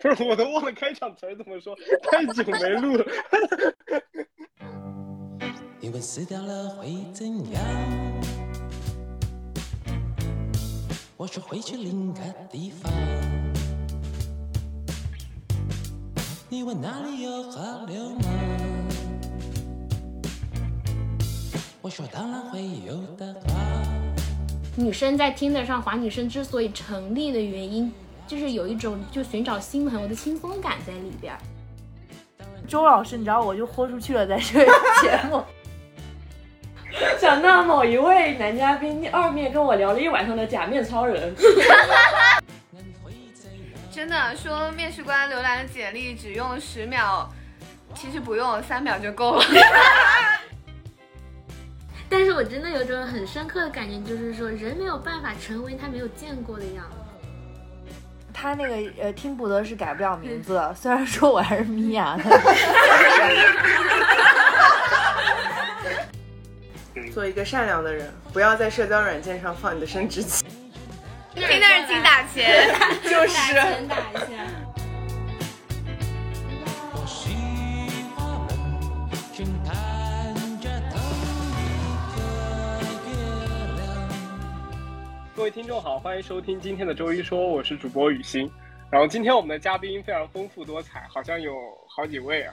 不是，我都忘了开场词怎么说，太久没录了。你们死掉了会怎样？我说会去另个地方。你问哪里有河流吗？我说当然会有的。女生在听得上华女生之所以成立的原因。就是有一种就寻找新朋友的轻松感在里边。周老师，你知道我就豁出去了，在这个节目。想到某一位男嘉宾二面跟我聊了一晚上的假面超人。真的说面试官浏览简历只用十秒，其实不用三秒就够了。但是我真的有种很深刻的感觉，就是说人没有办法成为他没有见过的样子。他那个呃，听不得是改不了名字的。虽然说我还是米娅的。做一个善良的人，不要在社交软件上放你的生殖器。听的是请打钱，就是。各位听众好，欢迎收听今天的周一说，我是主播雨欣。然后今天我们的嘉宾非常丰富多彩，好像有好几位啊。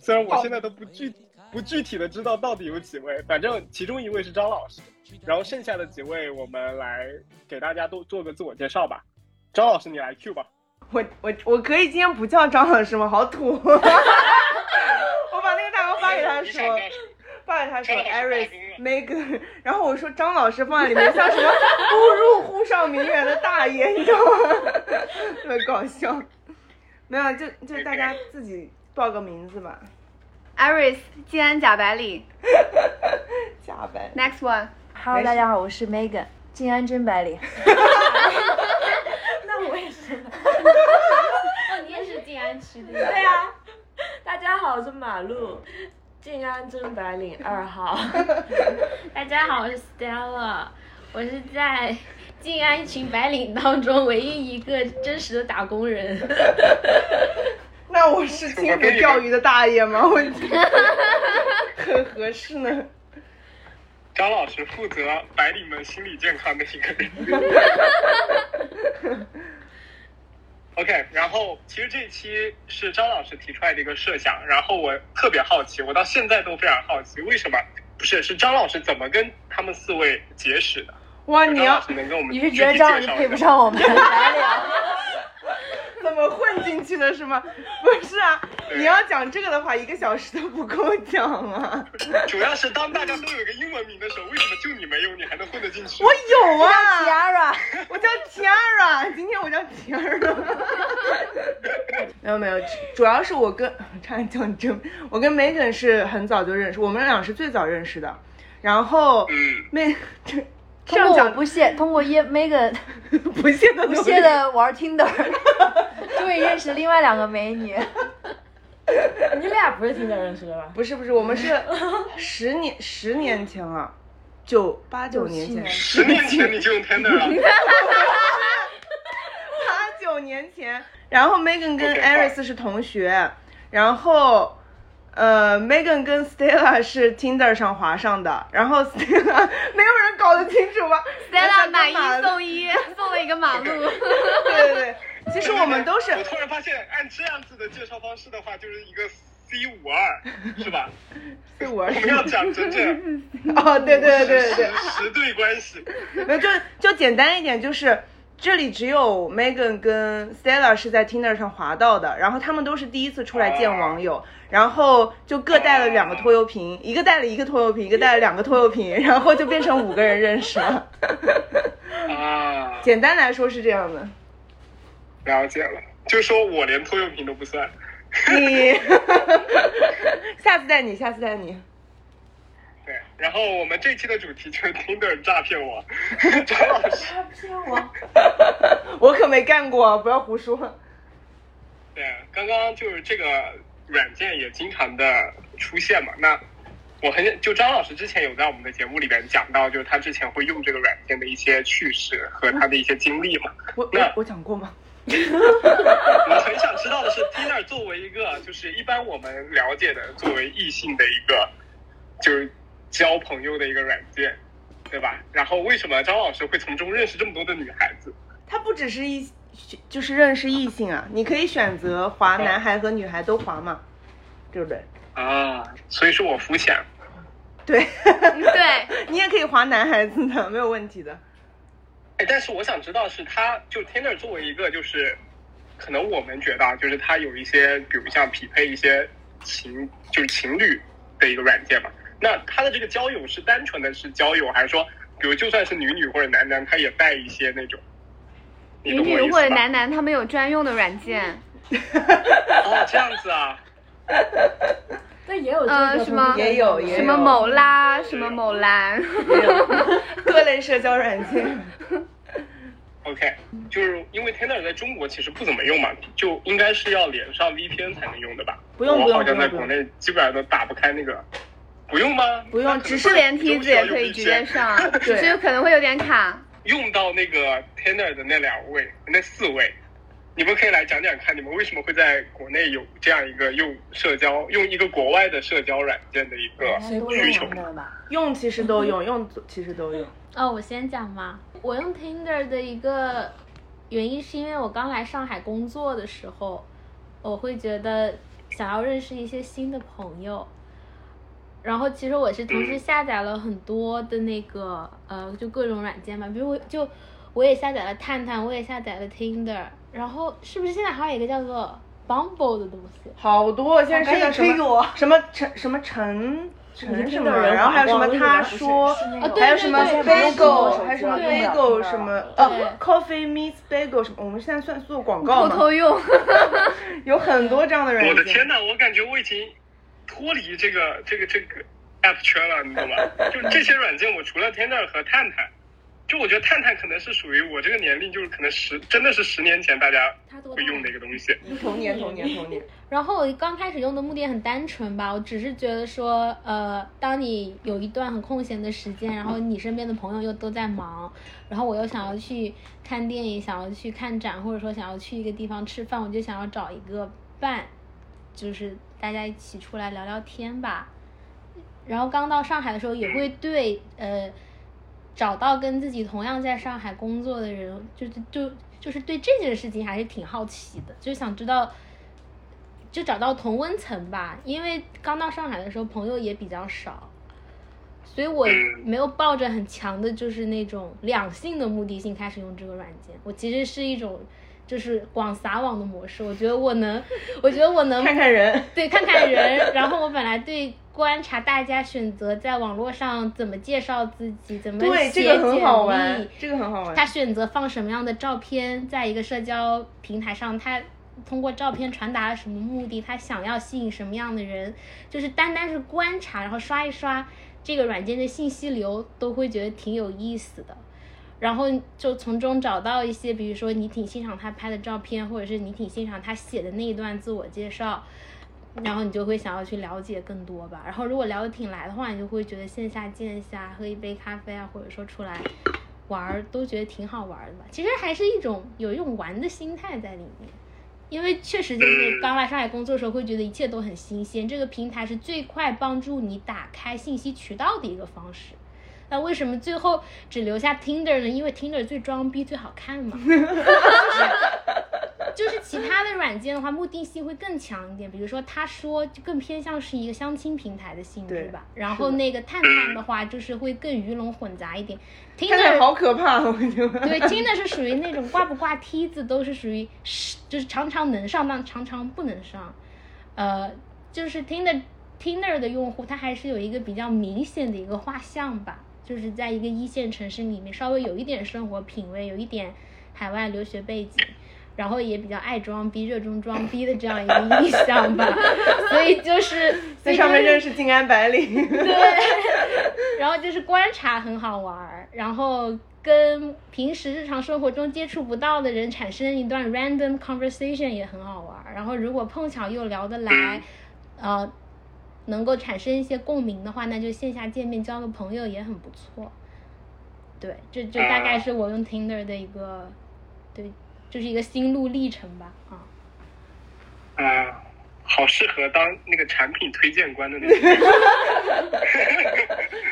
虽然我现在都不具不具体的知道到底有几位，反正其中一位是张老师，然后剩下的几位我们来给大家都做个自我介绍吧。张老师，你来 Q 吧。我我我可以今天不叫张老师吗？好土。我把那个大哥发给他说。发给他说，Iris Megan，然后我说张老师放在里面像什么误入沪上名媛的大爷，你知道吗？特别搞笑。没有，就就大家自己报个名字吧。Iris，静安假白领。假白。Next one。Hello，大家好，我是 Megan，静安真白领。那我也是。哦，你也是静安区的。对呀。大家好，我是马路。静安真白领二号，大家好，我是 Stella，我是在静安一群白领当中唯一一个真实的打工人。那我是青湖钓鱼的大爷吗？我 很合适呢。张老师负责白领们心理健康的一个人。OK，然后其实这一期是张老师提出来的一个设想，然后我特别好奇，我到现在都非常好奇，为什么不是是张老师怎么跟他们四位结识的？哇，你要你是觉得张老师配不上我们来聊？怎么混进去的是吗？不是啊，你要讲这个的话，一个小时都不够讲啊。主要是当大家都有个英文名的时候，为什么就你没有？你还能混得进去？我有啊，Tiara，我叫 Tiara，今天我叫 Tiara。没有没有，主要是我跟差点讲真，我跟 Megan 是很早就认识，我们俩是最早认识的。然后，Meg。通过我不屑，通过耶 Megan 不屑的不屑的玩 Tinder，终于认识另外两个美女。你俩不是 Tinder 认识的吧？不是不是，我们是十年十年前啊，九八九年前，十年前你就用 Tinder 了。八九年前，然后 Megan 跟 Aris 是同学，然后。呃，Megan 跟 Stella 是 Tinder 上划上的，然后 Stella 没有人搞得清楚吗？Stella 买一送一，送了一个马路。对对对，其实我们都是。我突然发现，按这样子的介绍方式的话，就是一个 C 五二，是吧？C 五二。我们要讲真正。哦，对对对对对。十对关系。没有，就就简单一点，就是。这里只有 Megan 跟 Stella 是在 Tinder 上滑到的，然后他们都是第一次出来见网友，然后就各带了两个拖油瓶，一个带了一个拖油瓶，一个带了两个拖油瓶，然后就变成五个人认识了。啊，简单来说是这样的。了解了，就说我连拖油瓶都不算。你，下次带你，下次带你。对，然后我们这期的主题就是 Tinder 诈骗我，张老师诈骗我，我可没干过，不要胡说。对，刚刚就是这个软件也经常的出现嘛。那我很就张老师之前有在我们的节目里边讲到，就是他之前会用这个软件的一些趣事和他的一些经历嘛。我那我讲过吗？我很想知道的是，Tinder 作为一个就是一般我们了解的作为异性的一个就是交朋友的一个软件，对吧？然后为什么张老师会从中认识这么多的女孩子？他不只是一就是认识异性啊，你可以选择划男孩和女孩都划嘛，对不对？啊，所以说我肤浅。对，对，你也可以划男孩子的，没有问题的。哎，但是我想知道是他就 Tinder 作为一个就是，可能我们觉得啊，就是它有一些，比如像匹配一些情就是情侣的一个软件嘛。那他的这个交友是单纯的是交友，还是说，比如就算是女女或者男男，他也带一些那种？女女或者？男男他们有专用的软件，哦，这样子啊。那也有这个呃什么也有也有什么某拉，什么某蓝，各类社交软件，OK，就是因为 Tinder 在中国其实不怎么用嘛，就应该是要连上 VPN 才能用的吧？不用不用我好像在国内基本上都打不开那个，不用吗？不用只是连梯子也可以直接上，只是可能会有点卡。用到那个 Tinder 的那两位、那四位，你们可以来讲讲看，你们为什么会在国内有这样一个用社交、用一个国外的社交软件的一个需求？的吧？用其实都用，用其实都用。哦，我先讲嘛。我用 Tinder 的一个原因是因为我刚来上海工作的时候，我会觉得想要认识一些新的朋友。然后其实我是同时下载了很多的那个呃，就各种软件嘛，比如我就我也下载了探探，我也下载了 Tinder，然后是不是现在还有一个叫做 Bumble 的东西？好多，现在是个什么赶紧推给我什么陈什么陈陈什么，人然后还有什么他说，还有什么 bagel，还有什么 bagel 什么对哦，coffee meets bagel 什么，我们现在算做广告吗？偷偷用，有很多这样的软件。我的天呐，我感觉我已经脱离这个这个这个 app 圈了，你懂吗？就这些软件，我除了 Tinder 和探探，就我觉得探探可能是属于我这个年龄，就是可能十真的是十年前大家会用的一个东西。童年童年童年，然后我刚开始用的目的很单纯吧，我只是觉得说，呃，当你有一段很空闲的时间，然后你身边的朋友又都在忙，然后我又想要去看电影，想要去看展，或者说想要去一个地方吃饭，我就想要找一个伴，就是大家一起出来聊聊天吧。然后刚到上海的时候，也会对呃找到跟自己同样在上海工作的人，就是就就是对这件事情还是挺好奇的，就想知道。就找到同温层吧，因为刚到上海的时候朋友也比较少，所以我没有抱着很强的就是那种两性的目的性开始用这个软件。我其实是一种就是广撒网的模式，我觉得我能，我觉得我能看看人，对，看看人。然后我本来对观察大家选择在网络上怎么介绍自己，怎么对，写这个很好简玩历，这个很好玩。他选择放什么样的照片，在一个社交平台上，他通过照片传达了什么目的，他想要吸引什么样的人，就是单单是观察，然后刷一刷这个软件的信息流，都会觉得挺有意思的。然后就从中找到一些，比如说你挺欣赏他拍的照片，或者是你挺欣赏他写的那一段自我介绍，然后你就会想要去了解更多吧。然后如果聊得挺来的话，你就会觉得线下见一下，喝一杯咖啡啊，或者说出来玩儿，都觉得挺好玩的吧。其实还是一种有一种玩的心态在里面。因为确实就是刚来上海工作的时候，会觉得一切都很新鲜。这个平台是最快帮助你打开信息渠道的一个方式。那为什么最后只留下 Tinder 呢？因为 Tinder 最装逼、最好看嘛。就是其他的软件的话，目的性会更强一点。比如说，他说就更偏向是一个相亲平台的性质吧。然后那个探探的话，就是会更鱼龙混杂一点。Tinder 好可怕，我觉得。对，听的是属于那种挂不挂梯子都是属于是，就是常常能上，但常常不能上。呃，就是听的 Tinder 的用户，他还是有一个比较明显的一个画像吧，就是在一个一线城市里面，稍微有一点生活品味，有一点海外留学背景。然后也比较爱装逼、热衷装逼的这样一个印象吧，所以就是在上面认识。静安白领。对，然后就是观察很好玩儿，然后跟平时日常生活中接触不到的人产生一段 random conversation 也很好玩儿。然后如果碰巧又聊得来，呃，能够产生一些共鸣的话，那就线下见面交个朋友也很不错。对，这就大概是我用 Tinder 的一个，对，就是一个心路历程吧，啊。啊，好适合当那个产品推荐官的那种。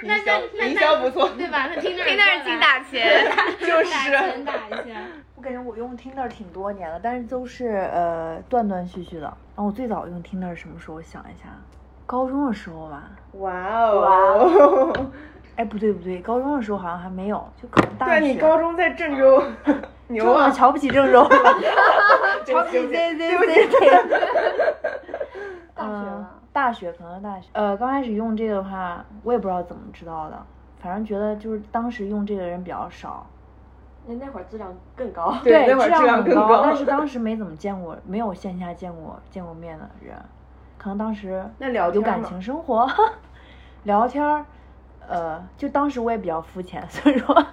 那那那营销不错，对吧？那听着 听那是精打钱，就打是钱打一下。我感觉我用 Tinder 挺多年了，但是都是呃断断续续的。然后我最早用 Tinder 是什么时候？我想一下，高中的时候吧。哇哦！哎，不对不对，高中的时候好像还没有，就可能大学。对你高中在郑州，牛啊！瞧不起郑州，瞧不起对不起 Z 对 Z Z Z。大学大学可能是大学。呃，刚开始用这个的话，我也不知道怎么知道的，反正觉得就是当时用这个人比较少。那那会儿质量更高。对那会儿质量很高但是当时没怎么见过，没有线下见过见过面的人，可能当时那聊有感情生活，聊天儿，呃，就当时我也比较肤浅，所以说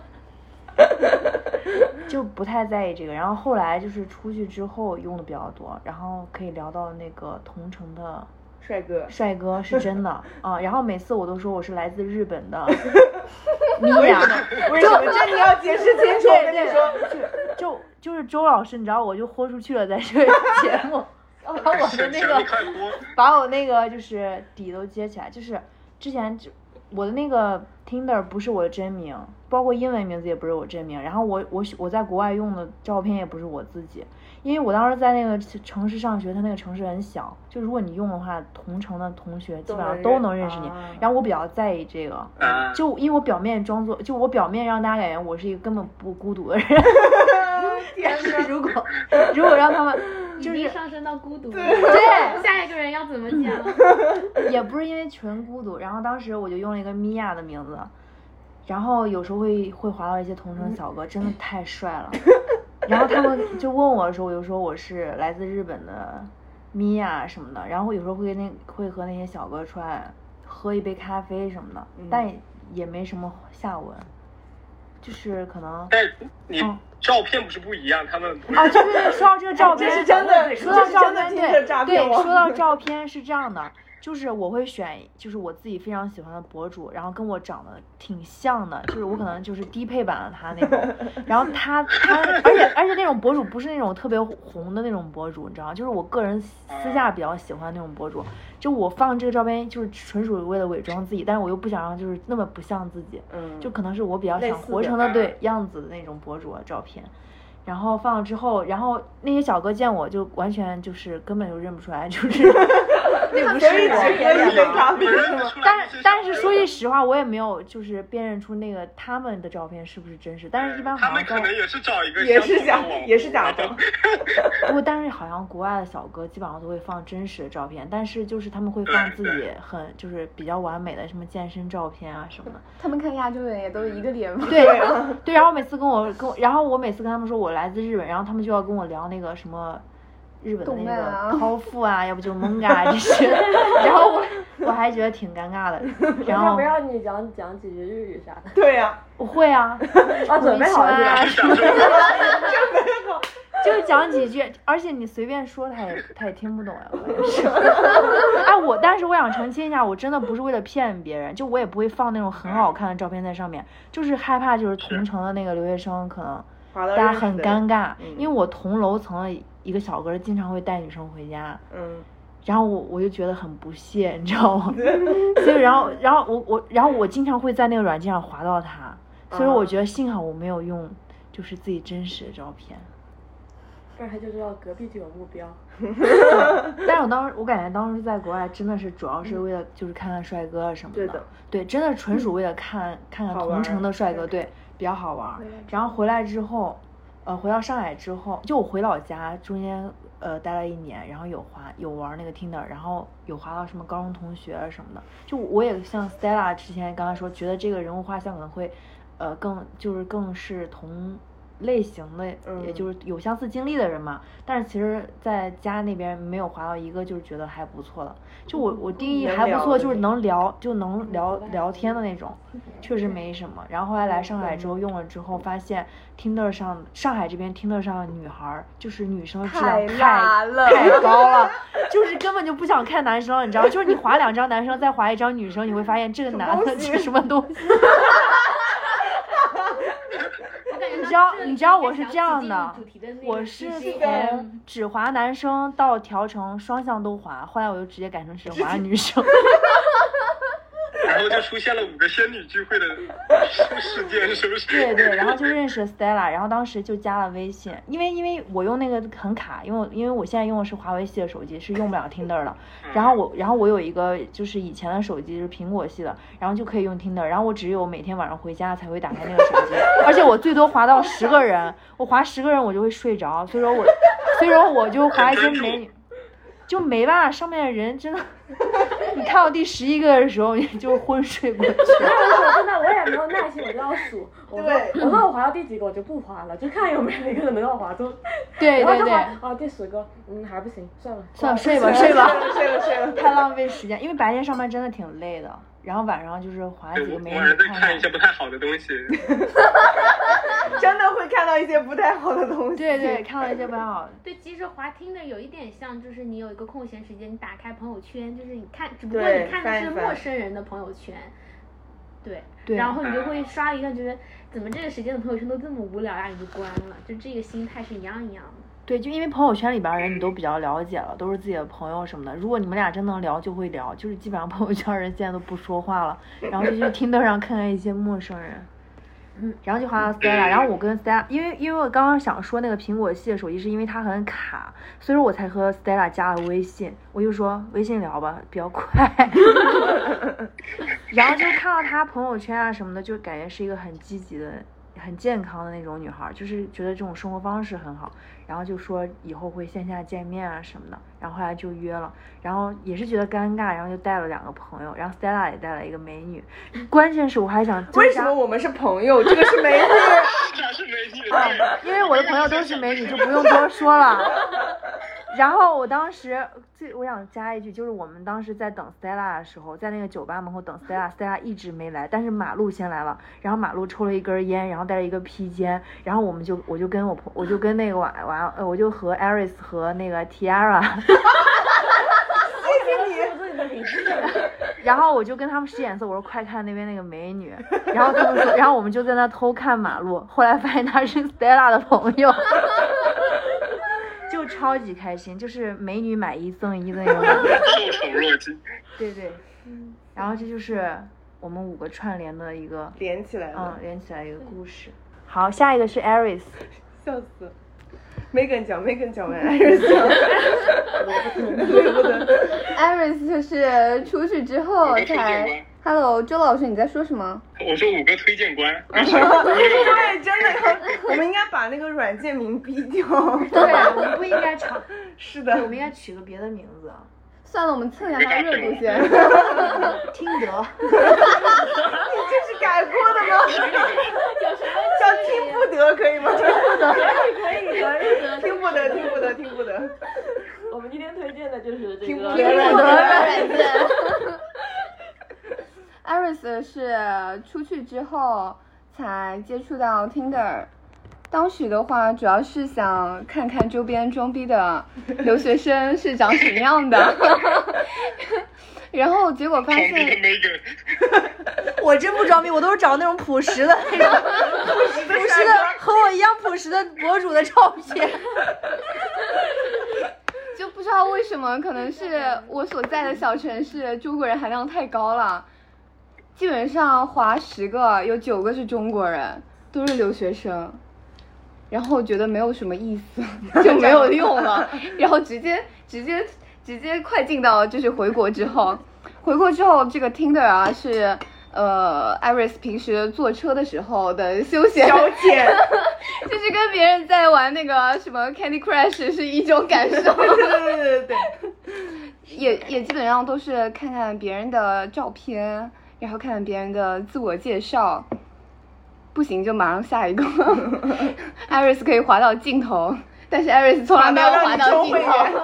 就不太在意这个。然后后来就是出去之后用的比较多，然后可以聊到那个同城的帅哥，帅哥是真的啊，然后每次我都说我是来自日本的米娅。为什么？这你要解释清楚。我跟你说，就就就是周老师，你知道我就豁出去了，在这个节目，把我的那个 把我那个就是底都接起来，就是之前就我的那个 Tinder 不是我的真名，包括英文名字也不是我真名，然后我我我在国外用的照片也不是我自己，因为我当时在那个城市上学，它那个城市很小，就如果你用的话，同城的同学基本上都能认识你啊，然后我比较在意这个，啊就因为我表面装作，就我表面让大家感觉我是一个根本不孤独的人，但是如果如果让他们就是上升到孤独了。对，下一个人要怎么讲？也不是因为纯孤独，然后当时我就用了一个米娅的名字，然后有时候会会滑到一些同城小哥，真的太帅了，然后他们就问我的时候，我就说我是来自日本的米娅什么的，然后有时候会跟那会和那些小哥出来喝一杯咖啡什么的，但也也没什么下文，就是可能但你嗯照片不是不一样，他们啊，就是说到这个照片，这是真的说到照片，对对，说到照片是这样的，就是我会选，就是我自己非常喜欢的博主，然后跟我长得挺像的，就是我可能就是低配版的他那种，然后他他，而且而且那种博主不是那种特别红的那种博主，你知道吗？就是我个人私下比较喜欢那种博主，就我放这个照片就是纯属为了伪装自己，但是我又不想让就是那么不像自己，嗯，就可能是我比较想活成的对样子的那种博主的照片，然后放了之后，然后那些小哥见我就完全就是根本就认不出来，就是 那不是所以只喝一杯我。咖啡你们是吗？但是但是说句实话，我也没有就是辨认出那个他们的照片是不是真实，但是一般他好像在们可能也是找一个也是假也是假的。不过，但是好像国外的小哥基本上都会放真实的照片，但是就是他们会放自己很就是比较完美的什么健身照片啊什么的。他们看亚洲人也都一个脸吗？对对，然后每次跟我跟我，然后我每次跟他们说我来自日本，然后他们就要跟我聊那个什么日本那个漫啊剖腹啊，要不就蒙嘎这些，然后我我还觉得挺尴尬的，然后不让你讲讲几句日语啥的？对呀，我会啊，啊，准备好了就讲几句，而且你随便说他也他也听不懂呀，关键是。哎，我但是我想澄清一下，我真的不是为了骗别人，就我也不会放那种很好看的照片在上面，就是害怕就是同城的那个留学生可能。大家很尴尬，嗯因为我同楼层的一个小哥经常会带女生回家，嗯，然后我我就觉得很不屑，你知道吗？所以然后然后我我然后我经常会在那个软件上划到他，所以我觉得幸好我没有用就是自己真实的照片。不然他就知道隔壁就有目标。但是我当时我感觉当时在国外真的是主要是为了就是看看帅哥啊什么对的对，真的纯属为了看看看同城的帅哥，对，比较好玩。然后回来之后，呃，回到上海之后，就我回老家中间呃待了一年，然后有滑有玩那个 Tinder，然后有滑到什么高中同学什么的。就我也像 Stella 之前刚刚说，觉得这个人物画像可能会，呃，更就是更是同。类型的，也嗯就是有相似经历的人嘛，但是其实在家那边没有滑到一个就是觉得还不错的，就我我定义还不错，就是能聊就能聊聊天的那种，确实没什么。然后后来来上海之后用了之后，发现 Tinder 上上海这边 Tinder 上的女孩儿，就是女生质量太太了太高了，就是根本就不想看男生了，你知道吗？就是你划两张男生，再划一张女生，你会发现这个男的是什么东西。我感觉知道你知道我是这样的我是从只滑男生到调成双向都滑，后来我就直接改成只滑 女生。然后就出现了五个仙女聚会的事件，是不是？对对，然后就认识 Stella，然后当时就加了微信，因为因为我用那个很卡，因为因为我现在用的是华为系的手机，是用不了 Tinder 的。然后我然后我有一个就是以前的手机是苹果系的，然后就可以用 Tinder，然后我只有每天晚上回家才会打开那个手机，而且我最多滑到十个人，我滑十个人我就会睡着，所以说我所以说我就滑一些美女。就没办法，上面的人真的，你看到第十一个的时候，你就昏睡过去了。我真的我也没有耐心，我就要数。我说对我说我滑到第几个我就不滑了，就看有没有一个人能让我滑中。对对对，啊第十个，嗯还不行，算了算了，睡吧睡吧。睡了睡了。太浪费时间，因为白天上班真的挺累的，然后晚上就是划对，几个美晚上再女看一些不太好的东西。真的会看到一些不太好的东西。对对，看到一些不太好的。对，其实滑听的有一点像，就是你有一个空闲时间，你打开朋友圈，就是你看，只不过你看的是陌生人的朋友圈，对，对然后你就会刷一下，觉得怎么这个时间的朋友圈都这么无聊，然后你就关了，就这个心态是一样一样的。对，就因为朋友圈里边人你都比较了解了，都是自己的朋友什么的。如果你们俩真能聊，就会聊。就是基本上朋友圈人现在都不说话了，然后就去 听 i 上看看一些陌生人。嗯，然后就滑到 Stella，然后我跟 Stella，因为因为我刚刚想说那个苹果系的手机是因为它很卡，所以说我才和 Stella 加了微信。我就说微信聊吧，比较快。然后就看到她朋友圈啊什么的，就感觉是一个很积极的、很健康的那种女孩，就是觉得这种生活方式很好。然后就说以后会线下见面啊什么的，然后后来就约了，然后也是觉得尴尬，然后就带了两个朋友，然后 Stella 也带了一个美女，关键是我还想 为什么我们是朋友？这个是美女。这是美女。因为我的朋友都是美女，就不用多说了。然后我当时最我想加一句，就是我们当时在等 Stella 的时候，在那个酒吧门口等 Stella，Stella 一直没来，但是马路先来了，然后马路抽了一根烟，然后带了一个披肩，然后我们就我就跟我朋我就跟那个晚晚呃我就和 Aris 和那个 Tiara，谢谢你然后我就跟他们使眼色，我说快看那边那个美女，然后他们说，然后我们就在那偷看马路，后来发现她是 Stella 的朋友，就超级开心，就是美女买一赠一的那种感觉，受宠若惊。对对，然后这就是我们五个串联的一个，连起来嗯了，，连起来一个故事。好，下一个是 Aris，笑死。Megan 讲，Megan 讲完，还是讲，对不对？Iris 就是出去之后才官。Hello，周老师你在说什么？我说五个推荐官，对，真的要，我们应该把那个软件名逼掉。对，我们不应该唱，是的我，们应该取个别的名字，算了，我们蹭一下他热度先。听得。改过的吗？叫听不得可以吗？听不得，可以可以可以，听不得听不得听不得。我们今天推荐的就是这个听不个得软得件。软件。Iris 是出去之后才接触到 Tinder，当时的话主要是想看看周边装逼的留学生是长什么样的，然后结果发现 我真不装逼，我都是找那种朴实的那种，朴实的和我一样朴实的博主的照片。就不知道为什么，可能是我所在的小城市中国人含量太高了，基本上划十个有九个是中国人，都是留学生，然后觉得没有什么意思，就没有用了，然后直接直接直接快进到就是回国之后，回国之后这个 Tinder 啊是。呃，Iris 平时坐车的时候的休闲消遣，就是跟别人在玩那个什么 Candy Crush 是一种感受。对对对对对，也也基本上都是看看别人的照片，然后看看别人的自我介绍，不行就马上下一个。Iris 可以滑到尽头，但是艾瑞斯从来没有滑让你到尽充会员头。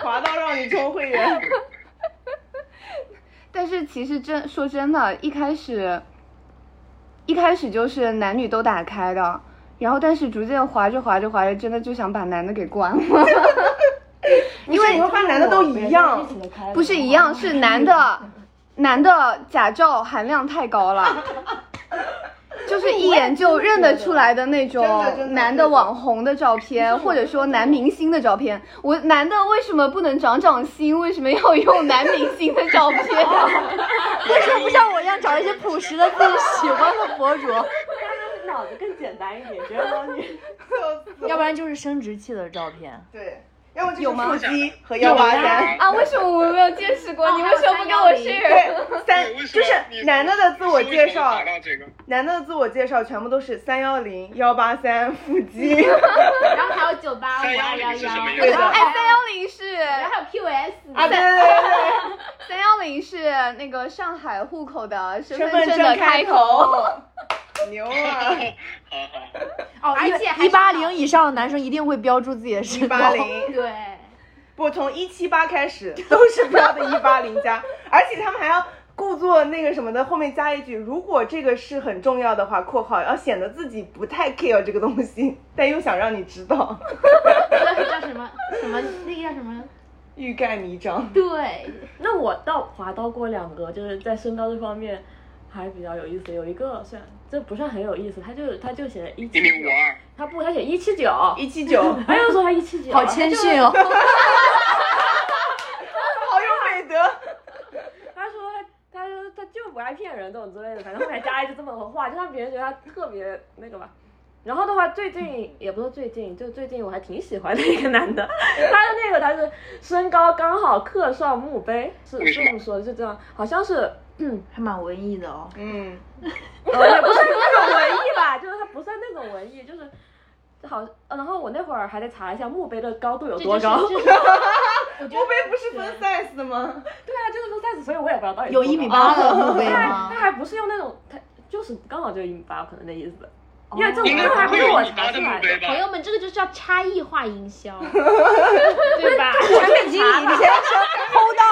滑到让你充会员。但是其实真说真的，一开始一开始就是男女都打开的，然后但是逐渐滑着滑着滑着，真的就想把男的给关了。因为你会发现男的都一样，不是一样，是男的，男的假照含量太高了，就 就是一眼就认得出来的那种男的网红的照片，或者说男明星的照片。我男的为什么不能长长心？为什么要用男明星的照片？为什么不像我一样找一些朴实的自己喜欢的博主？脑子更简单一点，觉得你要不然就是生殖器的照片。对，要么就是有吗腹肌和幺八三。啊，为什么我没有见识过？你为什么不跟我 share？对，三就是男的的自我介绍男的的自我介绍全部都是三幺零幺八三腹肌。然后还有九八五三幺二幺幺，对的哎，三幺零是然后还有 QS，啊，对对对对三幺零是那个上海户口的身份份证的开头。牛啊！好好，哦，而且还一八零以上的男生一定会标注自己的一身高。八零，对，不从一七八开始都是标的一八零加，而且他们还要故作那个什么的，后面加一句，如果这个是很重要的话（括号要显得自己不太 care 这个东西，但又想让你知道，那个叫什么什么那个叫什么？欲盖弥彰）。对，那我倒滑到过两个，就是在身高这方面还比较有意思。有一个虽然这不算很有意思，他就他就写一七五二，他不他写一七九，一七九，好 他又说他一七九，好谦逊哦。好有美德。他说他他说他就不爱骗人这种之类的，反正后面加一句这么个话，就让别人觉得他特别那个吧。然后的话，最近也不是最近，就最近我还挺喜欢的一个男的，他的那个他是身高刚好刻上墓碑，是这么说的，就这样，好像是，嗯，还蛮文艺的哦。嗯，呃，也不是那种文艺吧，就是他不算那种文艺，就是好，呃然后我那会儿还得查一下墓碑的高度有多高，墓碑不是分 size 的吗？对啊，就是说 size，所以我也不知道到底有一米八的墓碑他吗他？还不是用那种，他就是刚好就一米八可能那意思，因为这种还不是我查出来的朋？友们，这个就叫差异化营销，对吧？产品经理，你先说偷到。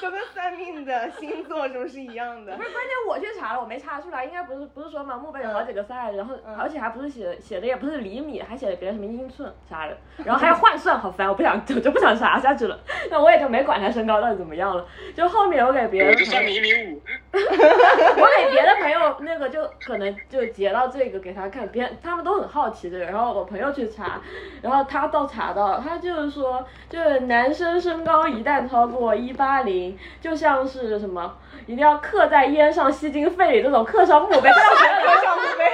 就跟算命的星座是不是一样的不？是，关键我去查了，我没查出来，应该不是不是说嘛，墓碑有好几个 size，然后而且还不是写写的也不是厘米，还写了别的什么英寸啥的，然后还要换算，好烦，我不想我就不想查下去了，那我也就没管他身高到底怎么样了，就后面我给别人我就算你一米五，我给别的朋友那个就可能就截到这个给他看，别人他们都很好奇这个，然后我朋友去查，然后他倒查到，他就是说，就是男生身高一旦超过一八零，就像是什么，一定要刻在烟上吸进肺里这种刻上墓碑，这样觉得上墓碑，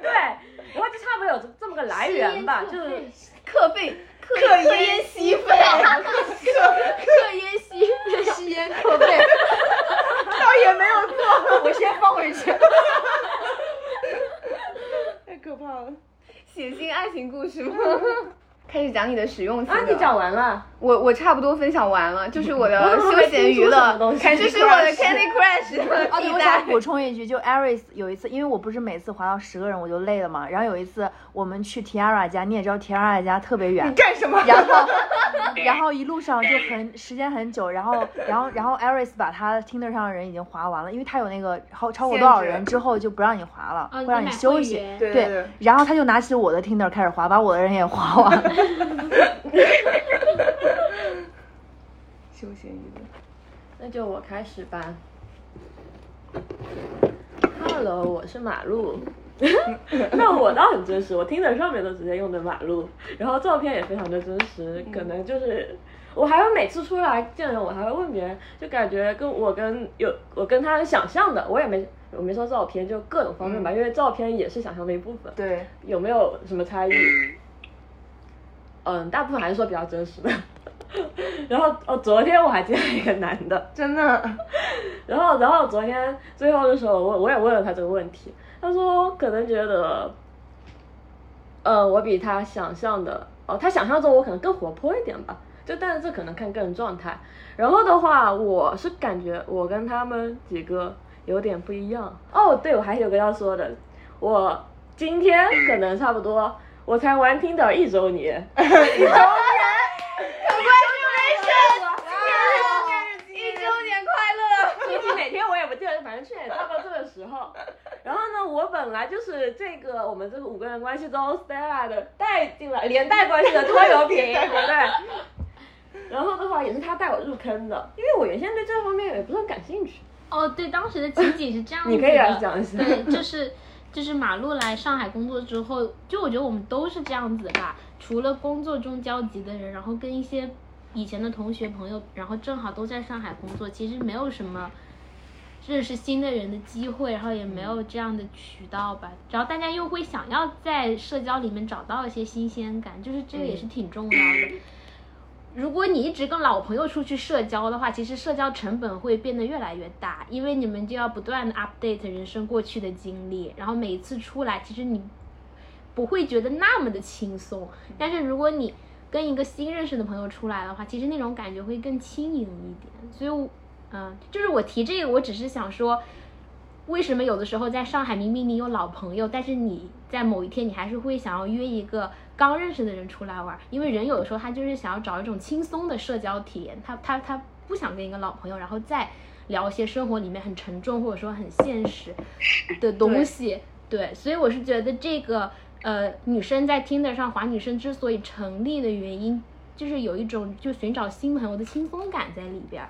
对，然后就差不多有这这么个来源吧，就是刻肺克克烟吸肺，刻烟吸肺，吸烟刻肺。倒也没有错，我先放回去。太可怕了。血腥爱情故事吗？开始讲你的使用型啊，你讲完了，我我差不多分享完了，就是我的休闲娱乐这 是我的 Candy Crush 的哦，对，我想。补充一句，就 Aris 有一次，因为我不是每次滑到十个人我就累了嘛，然后有一次我们去 Tiara 家，你也知道 Tiara 家特别远你，干什么？然后然后一路上就很时间很久，然后 然后然后 Aris 把他 Tinder 上的人已经划完了，因为他有那个超超过多少人之后就不让你划了，啊，会让你休息。对，然后他就拿起我的 Tinder 开始划，把我的人也划完了。休闲娱乐。那就我开始吧。Hello，我是马路。那我倒很真实，我听着上面都直接用的马路，然后照片也非常的真实，可能就是我还会每次出来见人，我还会问别人，就感觉跟我跟有我跟他想象的，我也没我没说照片，就各种方面吧，因为照片也是想象的一部分，对，有没有什么差异？嗯，嗯，大部分还是说比较真实的。然后哦，昨天我还见了一个男的，真的，然后，然后昨天最后的时候，我我也问了他这个问题，他说可能觉得，呃，我比他想象的，哦，他想象中我可能更活泼一点吧，就但是这可能看个人状态。然后的话，我是感觉我跟他们几个有点不一样。哦，对，我还有个要说的，我今天可能差不多，我才玩听的一周年，一周年，一周年快乐！具体哪天我也不记得，反正去年差不多这个时候。然后呢，我本来就是这个我们这个五个人关系中 Stella 的带进来连带关系的拖油瓶，对不对？然后的话也是他带我入坑的，因为我原先对这方面也不是很感兴趣。哦，对，当时的情景是这样子的。你可以来讲一下对，就是就是马路来上海工作之后，就我觉得我们都是这样子的吧。除了工作中交集的人，然后跟一些以前的同学朋友，然后正好都在上海工作，其实没有什么认识新的人的机会，然后也没有这样的渠道吧。然后大家又会想要在社交里面找到一些新鲜感，就是这个也是挺重要的。如果你一直跟老朋友出去社交的话，其实社交成本会变得越来越大，因为你们就要不断的 update 人生过去的经历，然后每一次出来，其实你不会觉得那么的轻松。但是如果你跟一个新认识的朋友出来的话，其实那种感觉会更轻盈一点。所以，嗯、就是我提这个，我只是想说，为什么有的时候在上海明明你有老朋友，但是你在某一天你还是会想要约一个刚认识的人出来玩儿？因为人有的时候他就是想要找一种轻松的社交体验，他他他不想跟一个老朋友，然后再聊一些生活里面很沉重或者说很现实的东西。对，所以我是觉得这个呃，女生在 Tinder 上华女生之所以成立的原因，就是有一种就寻找新朋友的轻松感在里边儿。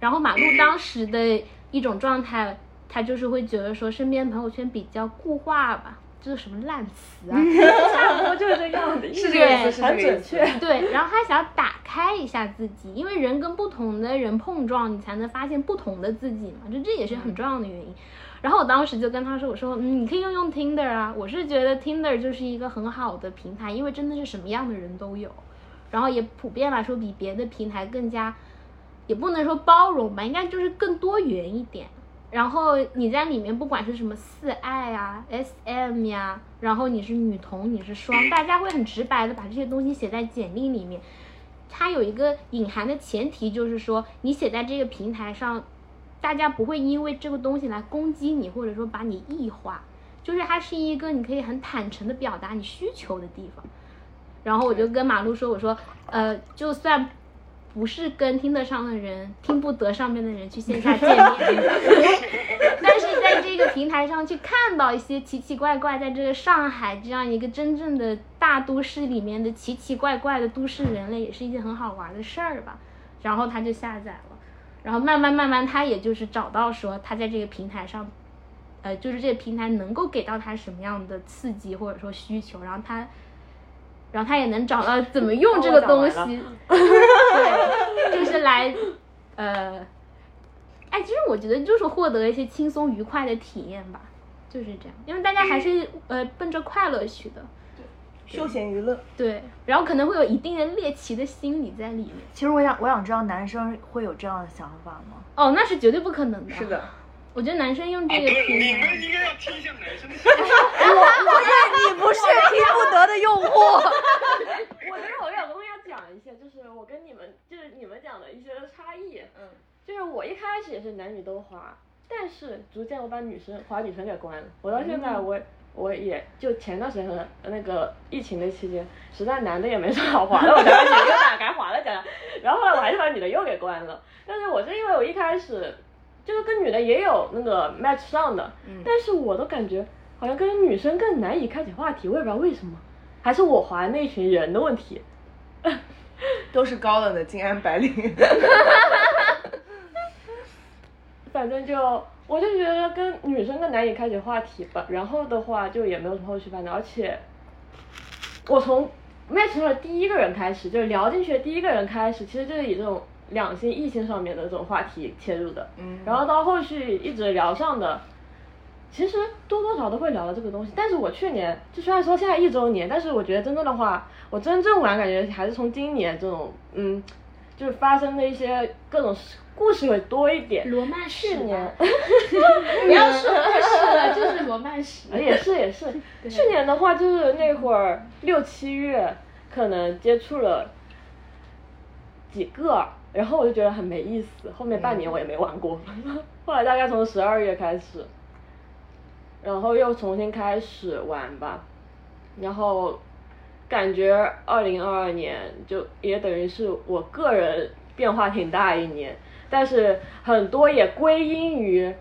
然后马路当时的一种状态，他就是会觉得说身边朋友圈比较固化吧，这是什么烂词啊？差不多就是这样的，是这个意思，是很。准确。对，然后他想要打开一下自己，因为人跟不同的人碰撞，你才能发现不同的自己嘛，就这也是很重要的原因。然后我当时就跟他说：“我说，嗯，你可以用用 Tinder 啊，我是觉得 Tinder 就是一个很好的平台，因为真的是什么样的人都有，然后也普遍来说比别的平台更加，也不能说包容吧，应该就是更多元一点。然后你在里面不管是什么四爱啊、SM 呀，然后你是女同，你是双，大家会很直白的把这些东西写在简历里面。它有一个隐含的前提，就是说你写在这个平台上，大家不会因为这个东西来攻击你，或者说把你异化，就是它是一个你可以很坦诚的表达你需求的地方。然后我就跟马路说，我说，呃，就算不是跟听得上的人，听不得上面的人去线下见面，但是在这个平台上去看到一些奇奇怪怪，在这个上海这样一个真正的大都市里面的奇奇怪怪的都市人类，也是一件很好玩的事儿吧。然后他就下载了，然后慢慢慢慢，他也就是找到说他在这个平台上，呃，就是这个平台能够给到他什么样的刺激或者说需求，然后他。然后他也能找到怎么用这个东西，对，就是来，呃，哎，其实我觉得就是获得一些轻松愉快的体验吧，就是这样，因为大家还是呃奔着快乐去的，休闲娱乐，对，然后可能会有一定的猎奇的心理在里面。其实我想，我想知道男生会有这样的想法吗？哦，那是绝对不可能的。是的，我觉得男生用啊，这个不是，平台，你们应该要听一下男生的想法。你不是听不得的用户。我觉得我有东西要讲一下，就是我跟你们就是你们讲的一些差异。嗯，就是我一开始也是男女都滑，但是逐渐我把女生滑女生给关了。我到现在我、我也就前段时间和那个疫情的期间，实在男的也没什么好滑的，我才把女的又打开滑了起来。然后后来我还是把女的又给关了。但是我是因为我一开始就是跟女的也有那个 match 上的，但是我都感觉好像跟女生更难以开启话题，我也不知道为什么，还是我滑那群人的问题。都是高冷的静安白领。反正就我就觉得跟女生更难以开启话题吧，然后的话就也没有什么后续发展，而且我从 match 上的第一个人开始，就是聊进去的第一个人开始，其实就是以这种两性异性上面的这种话题切入的，嗯然后到后续一直聊上的，其实多多少少都会聊到这个东西。但是我去年就虽然说现在一周年，但是我觉得真正的话，我真正玩感觉还是从今年这种嗯，就是发生的一些各种故事会多一点。罗曼史吧去年，不要说是了，就是罗曼史。呃也是也是，去年的话就是那会儿六七月，可能接触了几个，然后我就觉得很没意思，后面半年我也没玩过，后来大概从十二月开始，然后又重新开始玩吧，然后感觉二零二二年就也等于是我个人变化挺大一年，但是很多也归因于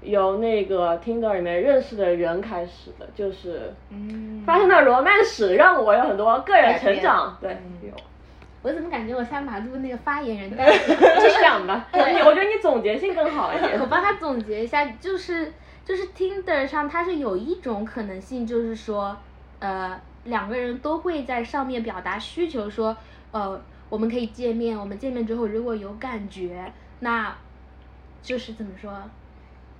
由那个 Tinder 里面认识的人开始的，就是嗯。发生的罗曼史让我有很多个人成长，对，嗯。有。我怎么感觉我像马路那个发言人？你讲吧，对你我觉得你总结性更好一点。我帮他总结一下，就是就是 Tinder 上它是有一种可能性，就是说，呃，两个人都会在上面表达需求，说，呃，我们可以见面，我们见面之后如果有感觉，那就是怎么说？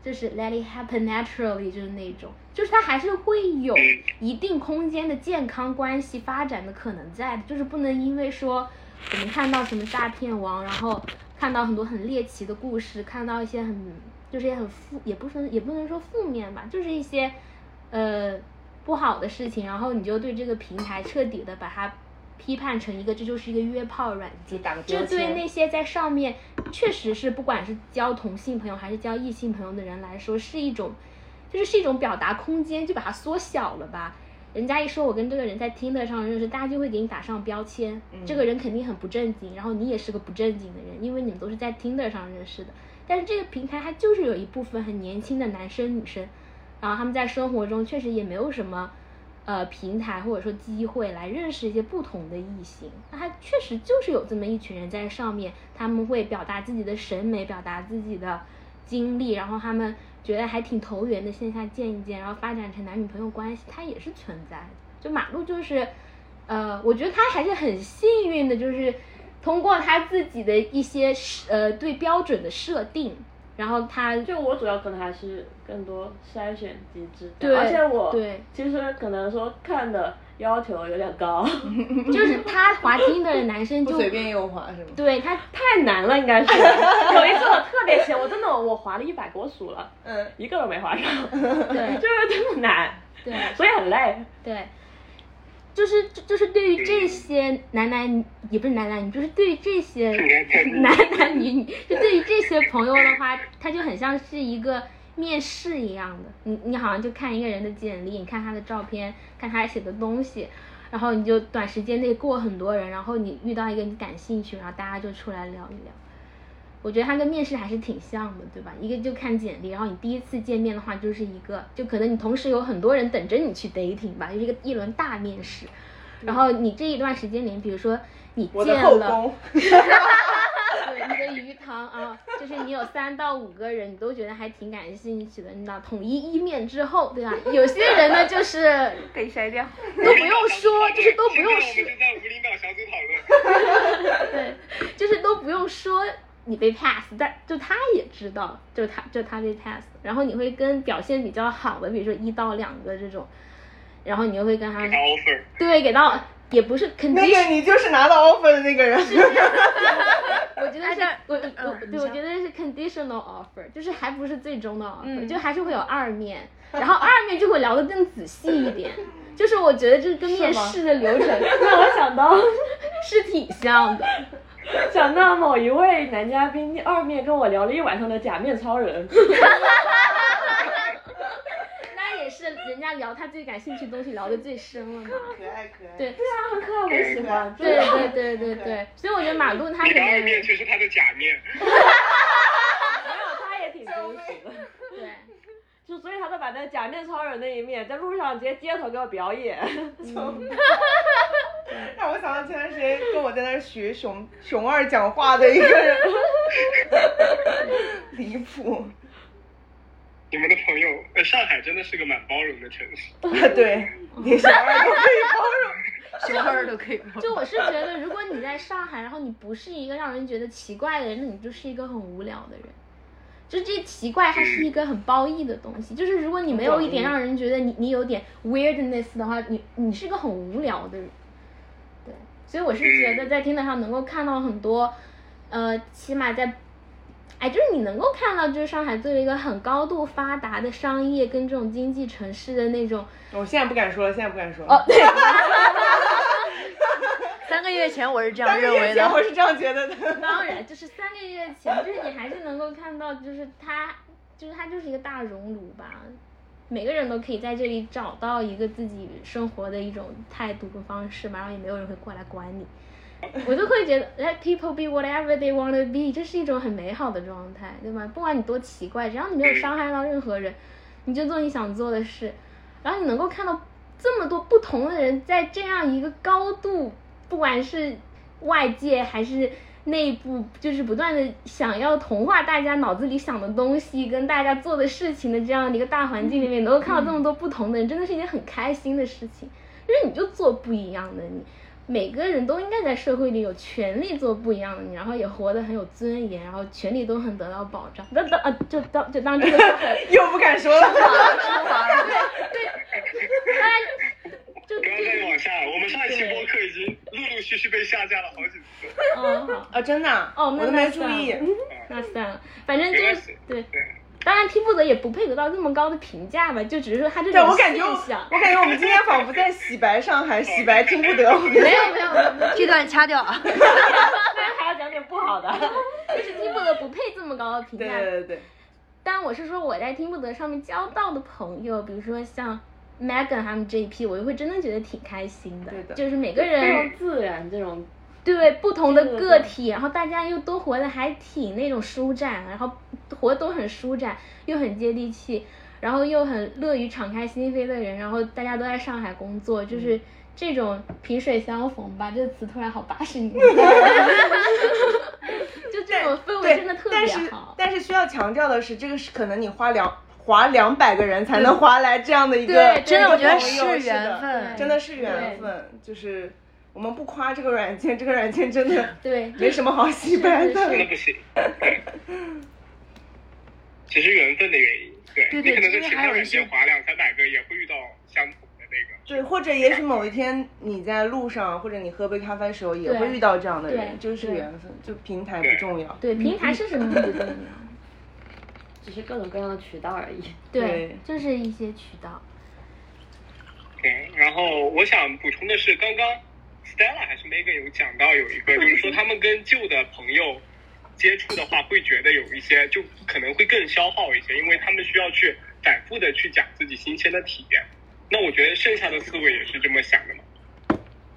就是 let it happen naturally，就是那种，就是它还是会有一定空间的健康关系发展的可能在的，就是不能因为说我们看到什么诈骗王，然后看到很多很猎奇的故事，看到一些很就是也很负，也不分也不能说负面吧，就是一些呃不好的事情，然后你就对这个平台彻底的把它批判成一个这就是一个约炮软件，这对那些在上面确实是不管是交同性朋友还是交异性朋友的人来说，是一种就是是一种表达空间，就把它缩小了吧。人家一说我跟这个人在 Tinder 上认识，大家就会给你打上标签，这个人肯定很不正经，然后你也是个不正经的人，因为你们都是在 Tinder 上认识的。但是这个平台它就是有一部分很年轻的男生女生，然后他们在生活中确实也没有什么呃平台或者说机会来认识一些不同的异性，那他确实就是有这么一群人在上面，他们会表达自己的审美，表达自己的经历，然后他们觉得还挺投缘的，线下见一见，然后发展成男女朋友关系，它也是存在的。就马路就是，呃，我觉得他还是很幸运的，就是通过他自己的一些呃对标准的设定，然后他就我主要可能还是更多筛选机制，对而且我对其实可能说看的要求有点高，就是他滑冰的男生 就不随便右滑是吗？对他太难了应该是。有一次我特别闲，我真的我滑了一百个，我数了，嗯，一个都没滑上，对就是真的难，对所以很累。对，就是就就是对于这些男男女也不是男男女，就是对于这些 男男女女，就对于这些朋友的话，他就很像是一个面试一样的。你你好像就看一个人的简历，你看他的照片，看他写的东西，然后你就短时间内过很多人，然后你遇到一个你感兴趣，然后大家就出来聊一聊。我觉得它跟面试还是挺像的，对吧？一个就看简历，然后你第一次见面的话，就是一个，就可能你同时有很多人等着你去 dating 吧，就是一个一轮大面试。然后你这一段时间里，比如说你见了，哈哈哈，对你的鱼塘啊，就是你有三到五个人，你都觉得还挺感兴趣的，你知道，统一一面之后，对吧？有些人呢，就是 给筛掉。都不用说，就是都不用 我说们，就在无领导小组讨论。对，就是都不用说你被 pass，但就他也知道，就他就他被 pass，然后你会跟表现比较好的，比如说一到两个这种，然后你又会跟他给 offer，对给到也不是那个你就是拿到 offer 的那个人。我觉得是我我嗯对我觉得是 conditional offer，就是还不是最终的 offer，、嗯就还是会有二面，然后二面就会聊得更仔细一点。就是我觉得这跟面试的流程让我想到 是挺像的。想到某一位男嘉宾二面跟我聊了一晚上的假面超人，那也是人家聊他最感兴趣的东西聊得最深了嘛。可爱可爱。对对啊，很可爱，我喜欢。对对对对对，所以我觉得马路他可你的二面就是他的假面。没有，他也挺真实的。对。就所以他就把那假面超人那一面在路上直接街头给我表演，让我想到前段时间跟我在那儿学熊熊二讲话的一个人，离谱。你们的朋友，呃，上海真的是个蛮包容的城市。啊，对，连熊二都可以包容。熊二都可以包。就我是觉得，如果你在上海，然后你不是一个让人觉得奇怪的人，那你就是一个很无聊的人。就这奇怪，它是一个很褒义的东西。就是如果你没有一点让人觉得你你有点 weirdness 的话，你你是个很无聊的人。对，所以我是觉得在听得上能够看到很多，呃，起码在，哎，就是你能够看到，就是上海作为一个很高度发达的商业跟这种经济城市的那种，我现在不敢说了，现在不敢说了。哦，对，三个月前我是这样认为的。我是这样觉得的。当然，就是三个月前，就是你还是能够看到，就是它，就是它就是一个大熔炉吧。每个人都可以在这里找到一个自己生活的一种态度跟方式嘛，然后也没有人会过来管你。我就会觉得 let people be whatever they want to be，这是一种很美好的状态，对吧？不管你多奇怪，只要你没有伤害到任何人，你就做你想做的事，然后你能够看到这么多不同的人在这样一个高度，不管是外界还是内部，就是不断的想要同化大家脑子里想的东西跟大家做的事情的这样的一个大环境里面，能够看到这么多不同的人，真的是一件很开心的事情。就是你就做不一样的你。每个人都应该在社会里有权利做不一样的你，然后也活得很有尊严，然后权利都很得到保障。那当啊，就当就当这个 又不敢说了。对对，当然就不要再往下。我们上一期播客已经陆陆续续被下架了好几次。嗯好啊，真的？哦，我都没注意。那算了，反正就是对。当然，听不得也不配得到这么高的评价吧，就只是说他这种我感觉，我感觉我们今天仿佛在洗白上海，洗白听不得。没有没有，这段掐掉。不 然还要讲点不好的，就是听不得不配这么高的评价。对对对。但我是说我在听不得上面交到的朋友，比如说像 Megan 他们这一批，我就会真的觉得挺开心的。对的。就是每个人非常自然这种。对不同的个体，然后大家又都活得还挺那种舒展，然后活都很舒展，又很接地气，然后又很乐于敞开心扉的人，然后大家都在上海工作，就是这种萍水相逢吧，这个词突然好八十年代，就这种氛围真的特别好。但是需要强调的是，这个是可能你花两划两百个人才能划来这样的一个，真的我觉得是缘分，真的是缘分，就是。我们不夸这个软件，这个软件真的 对没什么好洗白的，真的不行。只是 缘分的原因，对，你可能在其他软件划两三百个，也会遇到相同的那个。对，或者也许某一天你在路上，或者你喝杯咖啡的时候，也会遇到这样的人，就是缘分。就平台不重要，对，平台是什么不重要，只是各种各样的渠道而已。对，就是一些渠道。对，然后我想补充的是，刚刚。Stella 还是 Megan 有讲到有一个，就是说 他们跟旧的朋友接触的话，会觉得有一些就可能会更消耗一些，因为他们需要去反复的去讲自己新鲜的体验。那我觉得剩下的四位也是这么想的嘛。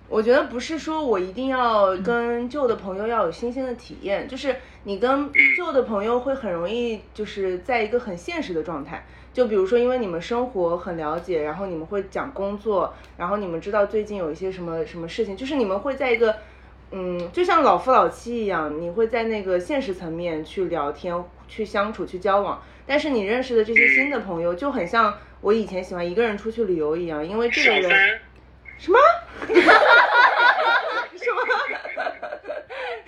我觉得不是说我一定要跟旧的朋友要有新鲜的体验，就是你跟旧的朋友会很容易就是在一个很现实的状态。就比如说，因为你们生活很了解，然后你们会讲工作，然后你们知道最近有一些什么什么事情，就是你们会在一个，嗯，就像老夫老妻一样，你会在那个现实层面去聊天、去相处、去交往。但是你认识的这些新的朋友，就很像我以前喜欢一个人出去旅游一样，因为这个人，什么？什么？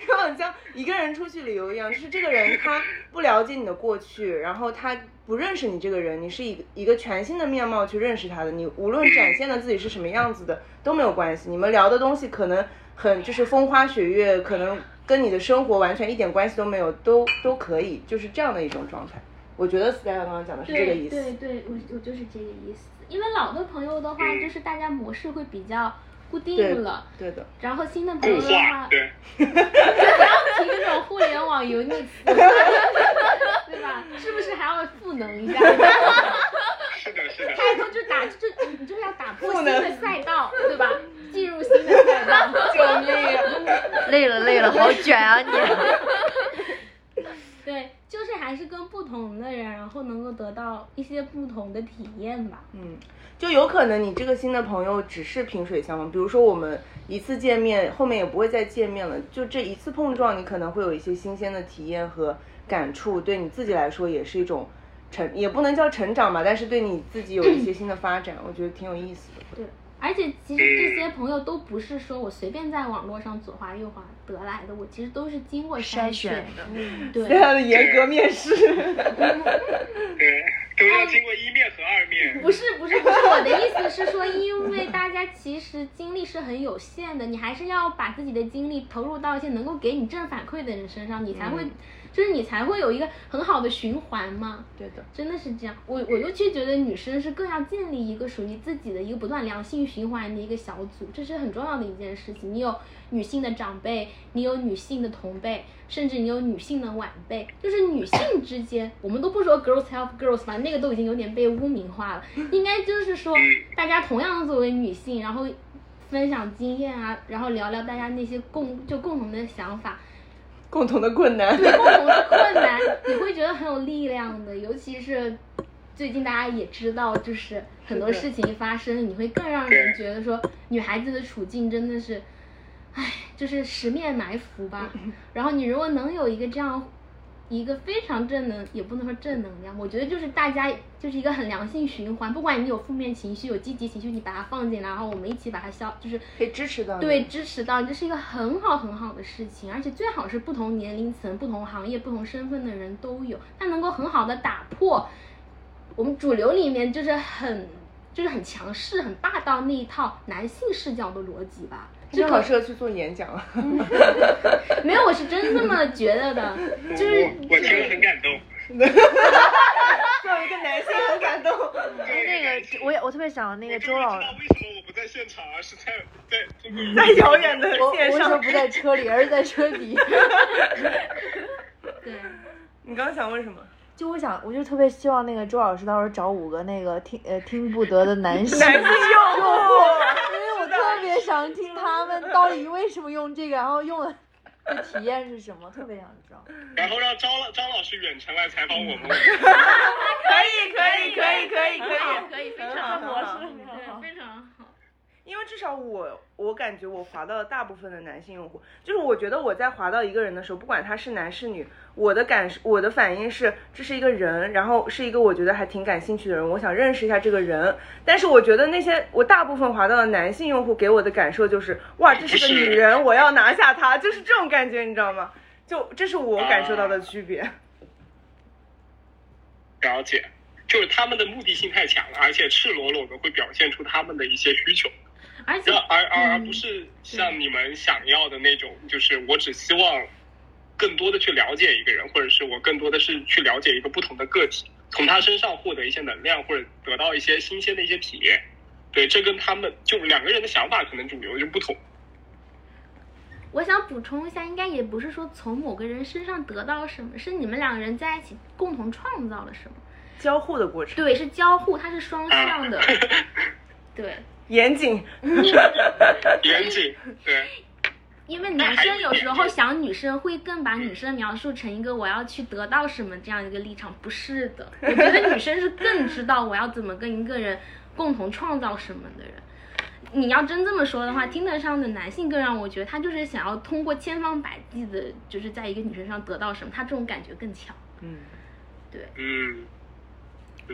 就很像一个人出去旅游一样，就是这个人他不了解你的过去，然后他。不认识你这个人，你是以一个全新的面貌去认识他的。你无论展现的自己是什么样子的都没有关系。你们聊的东西可能很就是风花雪月，可能跟你的生活完全一点关系都没有，都都可以，就是这样的一种状态。我觉得 Stella 刚刚讲的是这个意思。对对，我我就是这个意思。因为老的朋友的话，就是大家模式会比较。固定了，对的。然后新的朋友的话，对，不要提那种互联网油腻词，对吧？是不是还要赋能一下？是的，是的。开头就打，就你就是要打破新的赛道，对吧？进入新的赛道。救命！累了，累了，好卷啊你。对，就是还是跟不同的人，然后能够得到一些不同的体验吧。嗯。就有可能你这个新的朋友只是萍水相逢，比如说我们一次见面，后面也不会再见面了。就这一次碰撞，你可能会有一些新鲜的体验和感触，对你自己来说也是一种成，也不能叫成长吧，但是对你自己有一些新的发展，我觉得挺有意思的。对。而且其实这些朋友都不是说我随便在网络上左滑右滑得来的，我其实都是经过筛选的，对，这样的严格面试，对，都要经过一面和二面。不是不是不是，我的意思是说，因为大家其实精力是很有限的，你还是要把自己的精力投入到一些能够给你正反馈的人身上，你才会。就是你才会有一个很好的循环嘛，对的，真的是这样。我我尤其觉得女生是更要建立一个属于自己的一个不断良性循环的一个小组，这是很重要的一件事情。你有女性的长辈，你有女性的同辈，甚至你有女性的晚辈，就是女性之间，我们都不说 girls help girls 吧，那个都已经有点被污名化了。应该就是说，大家同样作为女性，然后分享经验啊，然后聊聊大家那些共就共同的想法。共同的困难，对共同的困难，你会觉得很有力量的。尤其是最近大家也知道，就是很多事情发生，你会更让人觉得说，女孩子的处境真的是，唉，就是十面埋伏吧。然后你如果能有一个这样一个非常正能，也不能说正能量，我觉得就是大家就是一个很良性循环。不管你有负面情绪，有积极情绪，你把它放进来，然后我们一起把它消，就是可以支持到对，支持到，这是一个很好很好的事情，而且最好是不同年龄层、不同行业、不同身份的人都有，它能够很好的打破我们主流里面就是很就是很强势、很霸道那一套男性视角的逻辑吧。正好适合去做演讲啊。没有，我是真这么觉得的，就是我我听了很感动。作为一个男性很感动。那个我也我特别想那个周老我终于知道为什么我不在现场，而是在在在遥远的我线上。我为什么不在车里，而是在车底？对。你刚刚想问什么？就我想，我就特别希望那个周老师到时候找五个那个听呃听不得的男性 男性用户。因为我特别想听他们到底为什么用这个，然后用的的体验是什么，特别想知道。然后让张老张老师远程来采访我们。可以，可以，可以，可以，可以。可以，非很常好很好对，非常好。因为至少我，我感觉我滑到了大部分的男性用户，就是我觉得我在滑到一个人的时候，不管他是男是女，我的感我的反应是这是一个人，然后是一个我觉得还挺感兴趣的人，我想认识一下这个人。但是我觉得那些我大部分滑到的男性用户给我的感受就是，哇，这是个女人，我要拿下她，就是这种感觉，你知道吗？就这是我感受到的区别。了解，就是他们的目的性太强了，而且赤裸裸的会表现出他们的一些需求，而且而而不是像你们想要的那种，就是我只希望更多的去了解一个人，或者是我更多的是去了解一个不同的个体，从他身上获得一些能量，或者得到一些新鲜的一些体验。对，这跟他们就两个人的想法可能主流就不同。我想补充一下，应该也不是说从某个人身上得到什么，是你们两个人在一起共同创造了什么。交互的过程，对，是交互，它是双向的。对，严谨，严谨，对，因为男生有时候想女生会更把女生描述成一个我要去得到什么这样一个立场，不是的。我觉得女生是更知道我要怎么跟一个人共同创造什么的人。你要真这么说的话，听得上的男性更让我觉得他就是想要通过千方百计的，就是在一个女生上得到什么，他这种感觉更强。嗯，对嗯，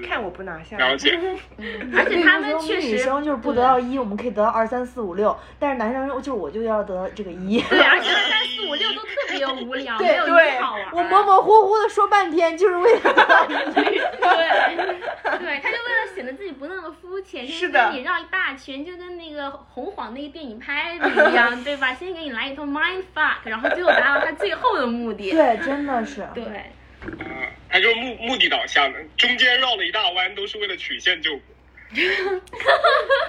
看我不拿下，了解。而且他们确实女生就是不得到一，我们可以得到二三四五六，但是男生就是我就要得到这个一。对，而且二三四五六都特别无聊，没有对一好玩。我模模糊糊的说半天，就是为了得到一。对，对，他就为了显得自己不那么肤浅，先是的跟你绕一大圈，就跟那个红黄那个电影拍的一样，对吧？先给你来一通 mind fuck，然后最后达到他最后的目的。对，真的是。对，啊，他就是目目的导向的，中间绕了一大弯，都是为了曲线救国。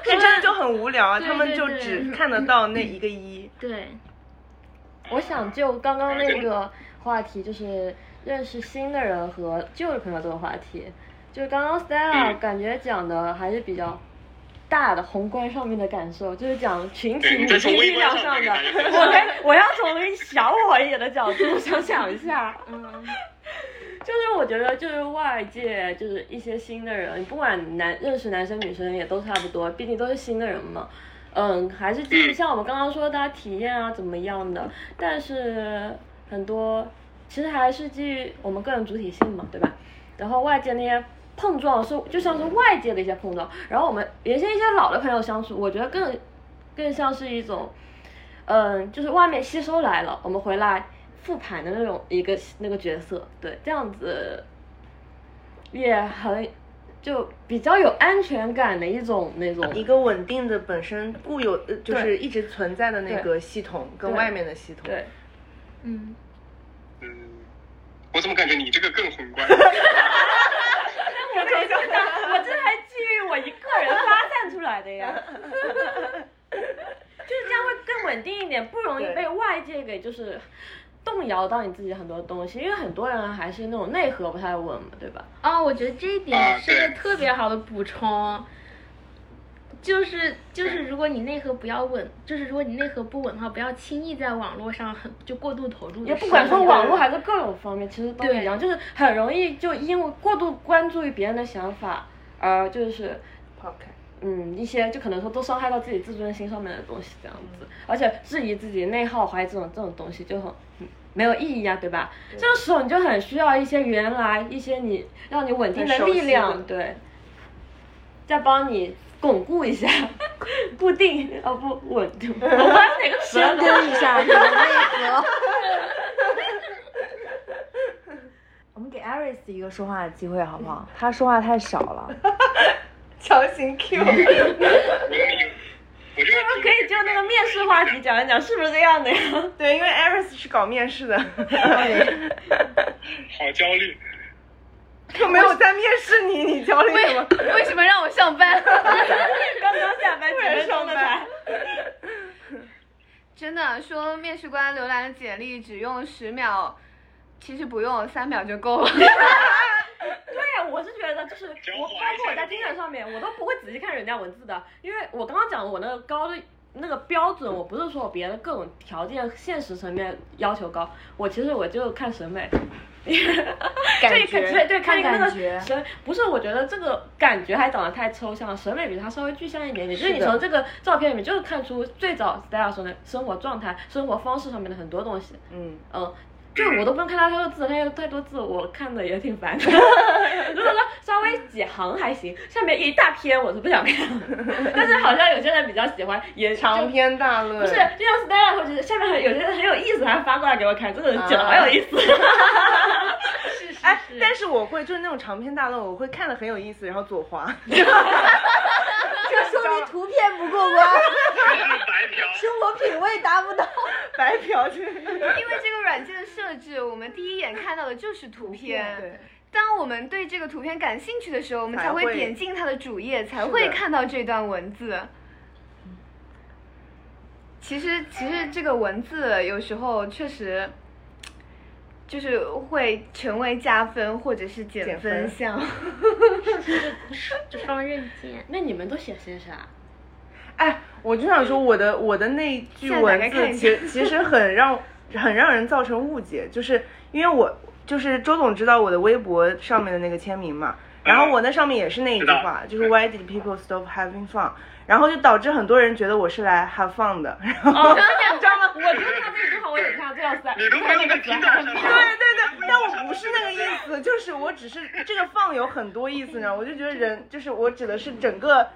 那真的就很无聊啊，他们就只看得到那一个一。对，我想就刚刚那个话题，就是认识新的人和旧的朋友这个话题，就是刚刚 Stella 嗯感觉讲的还是比较大的宏观上面的感受，就是讲群体力量上的。我我要从小我一点的角度 想想一下，嗯，就是我觉得就是外界就是一些新的人，不管男认识男生女生也都差不多，毕竟都是新的人嘛。嗯，还是基于像我们刚刚说大家体验啊怎么样的，但是很多其实还是基于我们个人主体性嘛，对吧？然后外界那些碰撞是就像是外界的一些碰撞，然后我们原先一些老的朋友相处，我觉得更更像是一种，嗯，就是外面吸收来了，我们回来复盘的那种一个那个角色，对，这样子也很就比较有安全感的一种那种一个稳定的本身固有呃就是一直存在的那个系统跟外面的系统。对。嗯，嗯，我怎么感觉你这个更宏观？我这我这还基于我一个人发散出来的呀，就是这样会更稳定一点，不容易被外界给就是动摇到你自己很多东西，因为很多人还是那种内核不太稳嘛，对吧？哦，我觉得这一点啊是个特别好的补充。就是就是，如果你内核不要稳，就是如果你内核不稳的话，不要轻易在网络上很就过度投入也不管说网络还是各种方面，其实都一样，就是很容易就因为过度关注于别人的想法，而就是抛开。嗯，一些就可能说都伤害到自己自尊心上面的东西，这样子，而且质疑自己、内耗、怀疑这种这种东西就很嗯没有意义啊，对吧？这个时候你就很需要一些原来一些你让你稳定的力量，对，在帮你巩固一下，固定哦不稳定，我不知道哪个词啊深耕一下你的内核。我们给 Aris 一个说话的机会好不好？他说话太少了。强行 Q。是不是可以就那个面试话题讲一讲，是不是这样的呀？对，因为 Aris 是搞面试的，好焦虑。又没有在面试你，你焦虑什么？为什么让我上班？刚刚下班几分钟的才。真的说面试官浏览简历只用十秒，其实不用三秒就够了。对呀，我是觉得就是我，包括我在听 i 上面，我都不会仔细看人家文字的，因为我刚刚讲我那个高的那个标准，我不是说我别的各种条件、现实层面要求高，我其实我就看审美。感觉对对对，看那个看感觉审不是，我觉得这个感觉还长得太抽象，审美比它稍微具象一点点。就是你从这个照片里面就是看出最早 Stella 说的生活状态、生活方式上面的很多东西。嗯，嗯，就我都不用看他太多字，他有太多字，我看的也挺烦的。如果说稍微几行还行，下面一大篇我是不想看。但是好像有些人比较喜欢，也长篇大论。不是，就像 Stella 会觉得下面有些人很有意思，还发过来给我看，这个人讲的好有意思。哎，但是我会就是那种长篇大论，我会看的很有意思，然后左滑。这说明图片不过关，白嫖。生活品味达不到。白嫖去。因为这个软件的设置，我们第一眼看到的就是图片。对，当我们对这个图片感兴趣的时候，我们才会点进它的主页，才会看到这段文字。其实，其实这个文字有时候确实，就是会成为加分或者是减减分分项。这双刃剑。那你们都写些啥？哎，我就想说，我的我的那句文字，其其实很让 很让人造成误解，就是因为我就是周总知道我的微博上面的那个签名嘛，然后我那上面也是那一句话，就是 Why did people stop having fun？然后就导致很多人觉得我是来 have fun 的，然后、哦，你知道吗？我觉得他这句话，我也看这样子。你都没有在。对对对，但我不是那个意思，就是我只是这个放有很多意思，你知道吗，我就觉得人就是我指的是整个。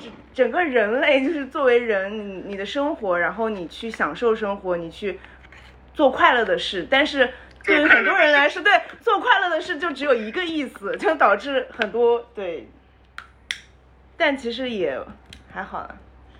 整整个人类就是作为人，你你的生活，然后你去享受生活，你去做快乐的事。但是对于很多人来说，对做快乐的事就只有一个意思，就导致很多对。但其实也还好了。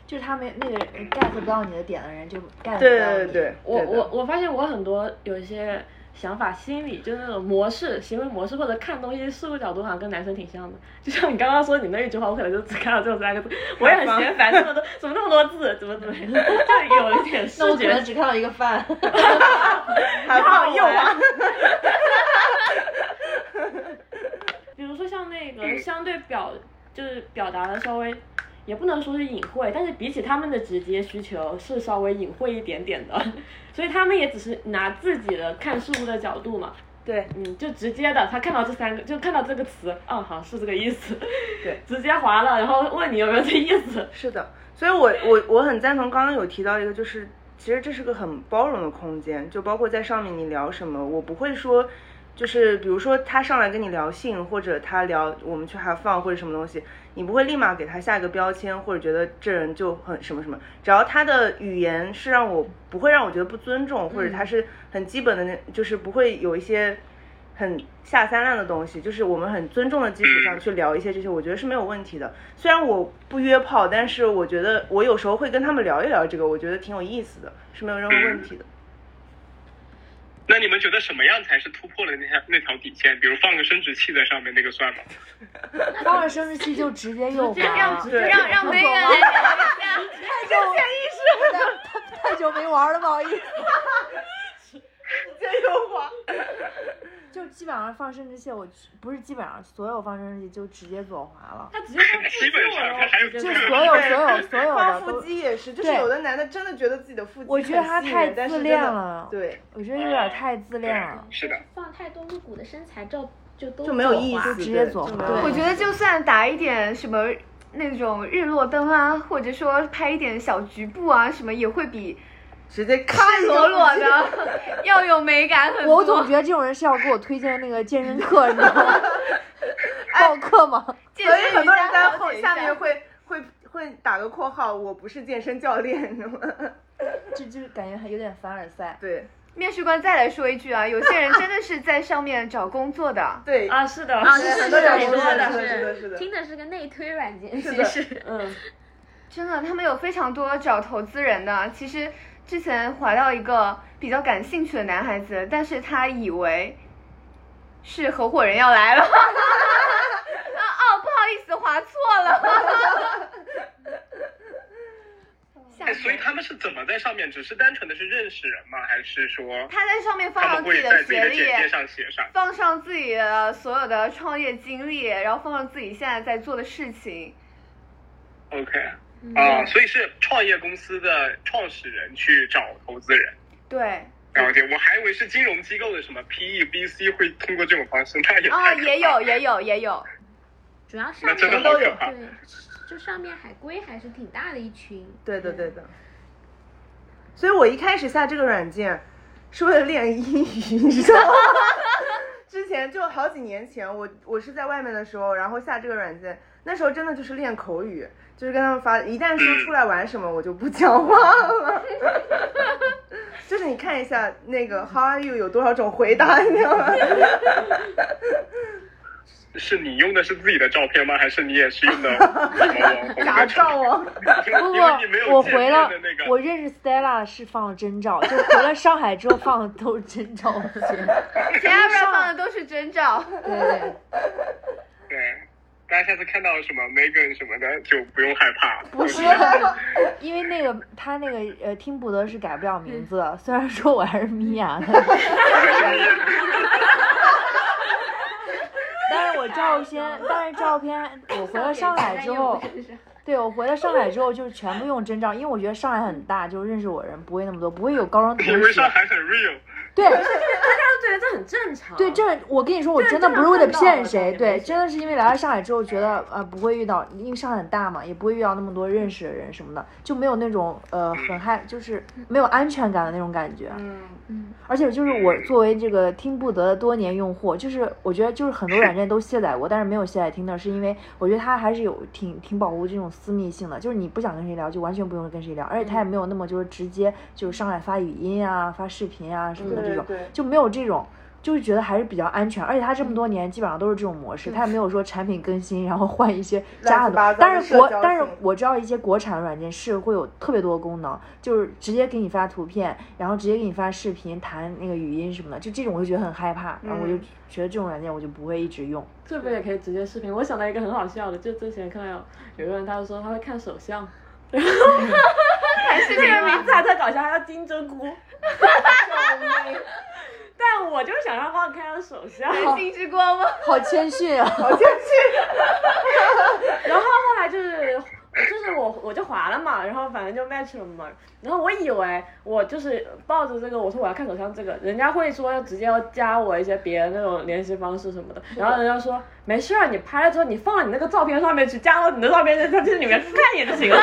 就是他没那个人 get 不到你的点的人就 get 不到对你。对对，我对我我我发现我很多有一些想法、心理，就是那种模式、行为模式或者看东西事物角度，好像跟男生挺像的。就像你刚刚说你那一句话，我可能就只看到这三个字，我也很嫌烦，这么多怎么那么多字，怎么怎么，就有一点视 那我可能觉。只看到一个饭。还放右滑。比如说像那个相对表，就是表达的稍微。也不能说是隐晦，但是比起他们的直接需求是稍微隐晦一点点的，所以他们也只是拿自己的看事物的角度嘛，对，嗯，就直接的，他看到这三个，就看到这个词，哦，好是这个意思，对，直接划了，然后问你有没有这意思，是的，所以我我我很赞同刚刚有提到一个，就是其实这是个很包容的空间，就包括在上面你聊什么，我不会说，就是比如说他上来跟你聊性，或者他聊我们去 have fun 或者什么东西，你不会立马给他下一个标签，或者觉得这人就很什么什么，只要他的语言是让我不会让我觉得不尊重，或者他是很基本的那，就是不会有一些。很下三滥的东西，就是我们很尊重的基础上去聊一些这些，我觉得是没有问题的。虽然我不约炮，但是我觉得我有时候会跟他们聊一聊这个，我觉得挺有意思的，是没有任何问题的。那你们觉得什么样才是突破了那条那条底线？比如放个生殖器在上面，那个算吗？放了生殖器就直接右滑，让对让让梅人来聊一下。太久潜意识，太久没玩了，不好意思。这优化。就基本上放生殖器，我不是基本上所有放生殖器就直接左滑了，他直接放基本上他还有就就所有所有所有放腹，肌也是，就是有的男的真的觉得自己的腹肌我觉得他太人但是真自恋的了对，我觉得有点太自恋了。是的，放太多露骨的身材照就都就没有意思，直接左滑对就没有我觉得就算打一点什么那种日落灯啊，或者说拍一点小局部啊，什么也会比直接看赤裸裸的 要有美感很多。我总觉得这种人是要给我推荐那个健身课，你知道吗？报课吗？健所以身很多人在后下面会会会打个括号，我不是健身教练，你知道吗？就就是感觉还有点凡尔赛。对面试官再来说一句啊，有些人真的是在上面找工作的。对，啊，是的，啊，是的是是的是的听的是个内推软件，是的其实嗯，真的，他们有非常多找投资人的。其实之前划到一个比较感兴趣的男孩子，但是他以为是合伙人要来了。啊哦，不好意思，划错了。吓 哎，所以人他们是怎么在上面？只是单纯的是认识人吗？还是说他在上面放他上自己的简介上写上？放上自己的所有的创业经历，然后放上自己现在在做的事情。OK，啊，所以是创业公司的创始人去找投资人。对，了解，我还以为是金融机构的什么 PE、VC 会通过这种方式，那也啊、太可怕也有，也有，也有。主要上那真的面好可怕。对，就上面海归还是挺大的一群。对的对的。所以我一开始下这个软件是为了练英语，你知道吗？之前就好几年前，我我是在外面的时候，然后下这个软件，那时候真的就是练口语，就是跟他们发，一旦说出来玩什么，我就不讲话了。就是你看一下那个 How are you 有多少种回答，你知道吗？是你用的是自己的照片吗？还是你也是用的什么网红假照啊！不不，我回了我认识 Stella 是放了真照，就回了上海之后放的都是真照片。前二边放的都是真照。对对，对，大家下次看到什么 Megan 什么的，就不用害怕。不是，因为那个他那个呃听不得是改不了名字的，虽然说我还是米娅，但是我照片，但是照片我回了上海之后，对我回了上海之后就全部用真照，因为我觉得上海很大，就认识我人不会那么多，不会有高中同因为学上。海很 real，对大家都觉得这很正常。对，这我跟你说，我真的不是为了骗谁，对，真的是因为来了上海之后，觉得呃不会遇到，因为上海很大嘛，也不会遇到那么多认识的人什么的，就没有那种呃很害，就是没有安全感的那种感觉。嗯，而且就是我作为这个听不得的多年用户，就是我觉得就是很多软件都卸载过，但是没有卸载听的，是因为我觉得它还是有挺挺保护这种私密性的，就是你不想跟谁聊，就完全不用跟谁聊，而且它也没有那么就是直接就是上来发语音啊、发视频啊什么的这种，就没有这种。就是觉得还是比较安全，而且它这么多年基本上都是这种模式，它也没有说产品更新然后换一些加很多。乱七八糟的但是国，但是我知道一些国产软件是会有特别多的功能，就是直接给你发图片，然后直接给你发视频、弹那个语音什么的，就这种我就觉得很害怕，然后我就嗯觉得这种软件我就不会一直用。这边也可以直接视频。我想到一个很好笑的，就之前看到有个人他说他会看手相，然 后还是这个名字还特搞笑，还叫金针菇。但我就想让他看他手相，人性之光吗？好谦逊啊！好谦逊。然后后来就是就是我我就划了嘛，然后反正就 match 了嘛。然后我以为我就是抱着这个，我说我要看手相这个，人家会说要直接要加我一些别的那种联系方式什么的。然后人家说没事儿，你拍了之后你放到你那个照片上面去，加到你的照片在这里面看也就行了。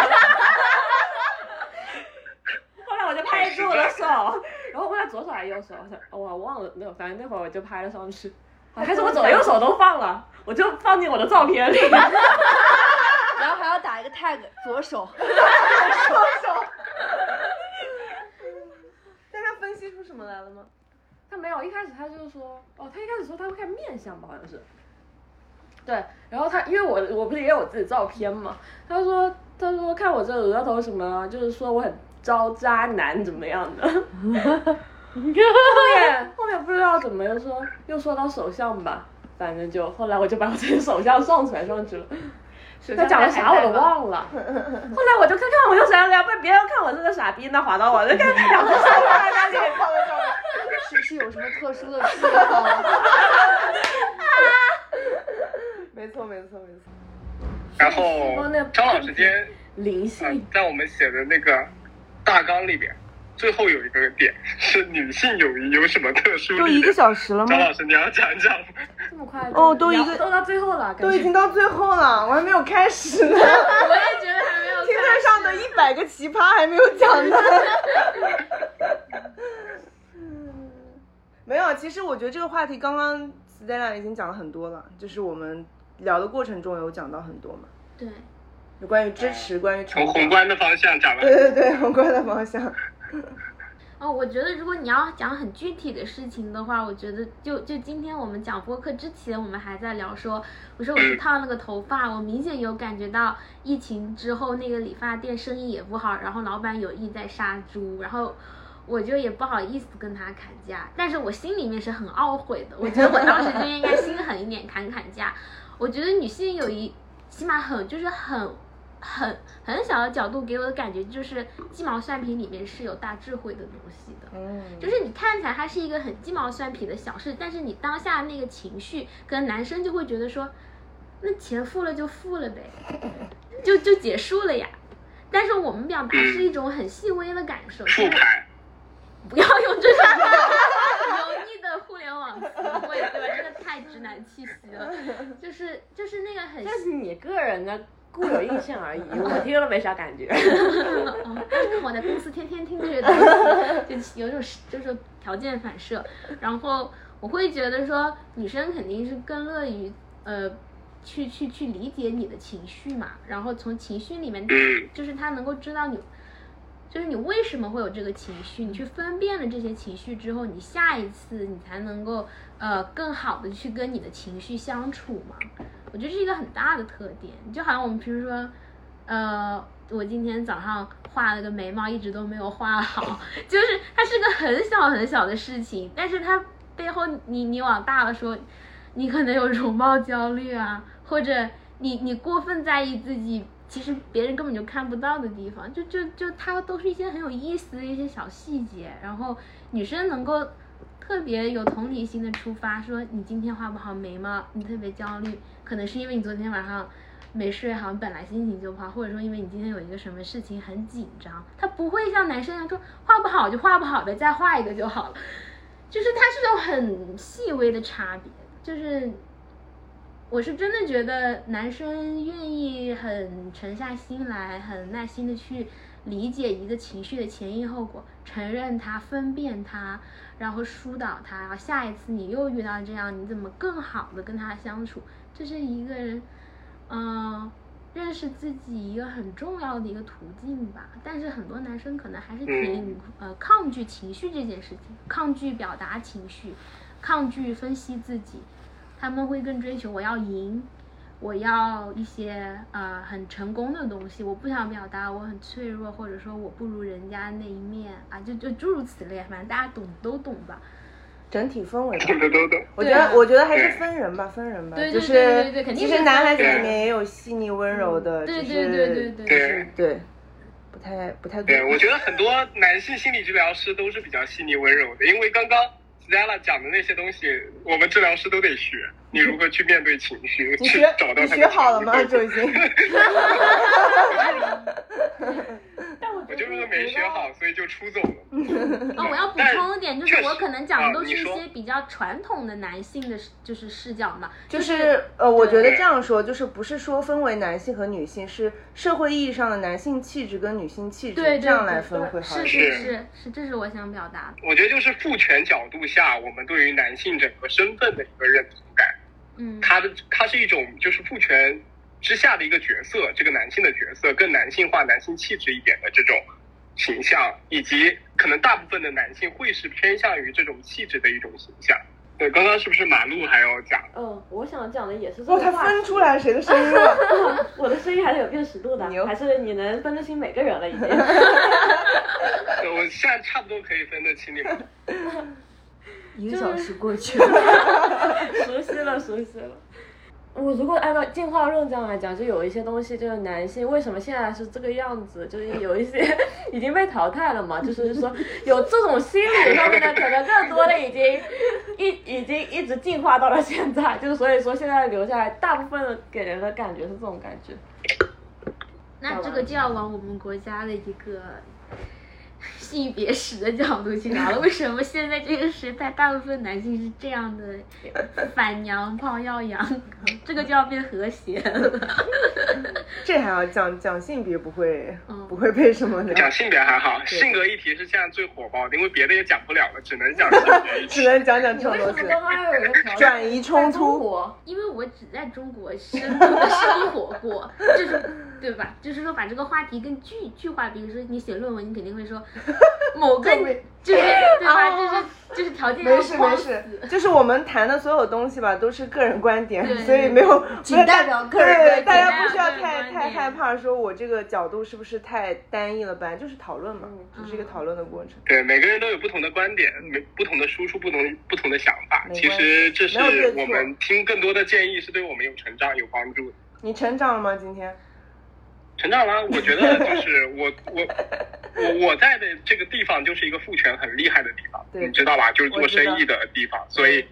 我就拍一只我的手，然后问他左手还是右手，我想哦我忘了，没有反正那会儿我就拍了上去，啊还是我左右手都放了，我就放进我的照片里。然后还要打一个 tag 左手，但他分析出什么来了吗？他没有，一开始他就是说，哦，他一开始说他会看面相吧，好像是。对，然后他因为我我不是也有自己照片嘛，他说他说看我这额头什么，就是说我很招渣男怎么样的。后面后面不知道怎么又说又说到首相吧，反正就后来我就把我自己首相上传上去了。他讲了啥我都忘了，后来我就看看，我就想想被别人看我是个傻逼，那划到我就看两个手放在那里，是是有什么特殊的癖好吗？没错，没错，没错。然后张老师今天灵性嗯，在我们写的那个大纲里边，最后有一个点是女性友谊有什么特殊都一个？小时了吗张？老师，你要讲讲吗？这么快哦都一个都到最后了，都已经到最后了，我还没有开始呢。我也觉得还没有。听台上的一百个奇葩还没有讲呢。没有，其实我觉得这个话题刚刚 Stella 已经讲了很多了，就是我们聊的过程中有讲到很多嘛，对，有关于支持，关于从宏观的方向讲了。对对对，宏观的方向。哦，我觉得如果你要讲很具体的事情的话，我觉得就就今天我们讲播客之前，我们还在聊说，我说我去烫了个头发，我明显有感觉到疫情之后那个理发店生意也不好，然后老板有意在杀猪，然后我就也不好意思跟他砍价，但是我心里面是很懊悔的，我觉得我当时就应该心狠一点砍砍价。我觉得女性有一起码很就是很。很很小的角度给我的感觉就是鸡毛蒜皮里面是有大智慧的东西的，嗯，就是你看起来它是一个很鸡毛蒜皮的小事，但是你当下那个情绪，跟男生就会觉得说，那钱付了就付了呗，就就结束了呀。但是我们表达是一种很细微的感受，复盘，不要用这种油腻的互联网词汇，对吧？这个太直男气息了，就是就是那个很，这是你个人的。固有印象而已，我听了没啥感觉。我在公司天天听这些东西，就有种就是条件反射。然后我会觉得说，女生肯定是更乐于呃去去去理解你的情绪嘛。然后从情绪里面，就是她能够知道你，就是你为什么会有这个情绪。你去分辨了这些情绪之后，你下一次你才能够呃更好的去跟你的情绪相处嘛。我觉得是一个很大的特点，就好像我们平时说，呃，我今天早上画了个眉毛，一直都没有画好，就是它是个很小很小的事情，但是它背后你你往大了说，你可能有容貌焦虑啊，或者你你过分在意自己，其实别人根本就看不到的地方，就就就它都是一些很有意思的一些小细节，然后女生能够。特别有同理心的出发，说你今天画不好眉毛，你特别焦虑，可能是因为你昨天晚上没睡好，本来心情就不好，或者说因为你今天有一个什么事情很紧张。他不会像男生一样说画不好就画不好呗，再画一个就好了。就是他是有很细微的差别，就是我是真的觉得男生愿意很沉下心来，很耐心的去理解一个情绪的前因后果，承认它，分辨它。然后疏导他，然后下一次你又遇到这样，你怎么更好的跟他相处？这是一个人，嗯，认识自己一个很重要的一个途径吧。但是很多男生可能还是挺呃抗拒情绪这件事情，抗拒表达情绪，抗拒分析自己，他们会更追求我要赢。我要一些呃很成功的东西，我不想表达我很脆弱，或者说我不如人家那一面啊，就就诸如此类，反正大家懂都懂吧。整体氛围，懂的都懂。我觉得我觉得还是分人吧，分人吧，对就是其实男孩子里面也有细腻温柔的，对对对对对对，不太不太对。我觉得很多男性心理治疗师都是比较细腻温柔的，因为刚刚。Stella 讲的那些东西，我们治疗师都得学。你如何去面对情绪？你学找到你学好了吗？周星。我就是没学好，所以就出走了。哦，我要补充一点，就是我可能讲的都是一些比较传统的男性的，就是视角嘛。就是呃，我觉得这样说，就是不是说分为男性和女性，是社会意义上的男性气质跟女性气质这样来分会好一些。是是是是，这是我想表达的。我觉得就是父权角度下，我们对于男性整个身份的一个认同感。嗯。他的他是一种就是父权。之下的一个角色，这个男性的角色更男性化、男性气质一点的这种形象，以及可能大部分的男性会是偏向于这种气质的一种形象。对，刚刚是不是马路还要讲？嗯，我想讲的也是这个。他分出来谁的声音了？我的声音还是有辨识度的，还是你能分得清每个人了已经。我现在差不多可以分得清你们。一个小时过去了，熟悉了，熟悉了。我如果按照进化论这样来讲，就有一些东西，就是男性为什么现在是这个样子，就是有一些 已经被淘汰了嘛，就是说有这种心理上面的，可能更多的已经一已经一直进化到了现在，就是所以说现在留下来大部分给人的感觉是这种感觉。那这个就要往我们国家的一个性别史的角度去聊了。为什么现在这个时代，大部分男性是这样的反娘炮要养，这个就要变和谐了。这还要讲讲性别不会嗯不会被什么的，讲性别还好，性格一题是现在最火爆的，因为别的也讲不了了，只能讲性别议 只。能讲讲这种为什东西。么刚刚有一个转移冲突，因为我只在中国生生活过，就是对吧？就是说把这个话题更具具化，比如说你写论文，你肯定会说 某个就是对吧？就是就是条件要没事没事，就是我们谈的所有东西吧，都是个人观点，所以没有仅代表个人对，观点大家不需要太太害怕，说我这个角度是不是太单一了？本来就是讨论嘛，只是一个讨论的过程。对，每个人都有不同的观点，每不同的输出，不同不同的想法。其实这是我们听更多的建议，是对我们有成长有帮助的。你成长了吗？今天？成长了，我觉得就是我我我我在的这个地方就是一个父权很厉害的地方，你知道吧？就是做生意的地方，所以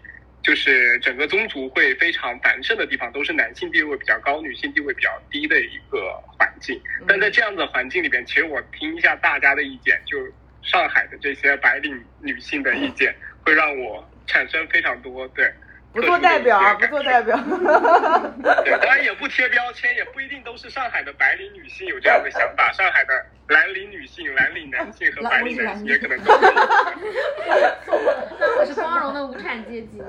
就是整个宗族会非常繁盛的地方，都是男性地位比较高、女性地位比较低的一个环境。但在这样的环境里边，其实我听一下大家的意见，就上海的这些白领女性的意见，会让我产生非常多对。不做代表啊，不做代表。对，当然也不贴标签，也不一定都是上海的白领女性有这样的想法。上海的蓝领女性、蓝领男性和白领男性也可能都有。那 我是光荣的无产阶级。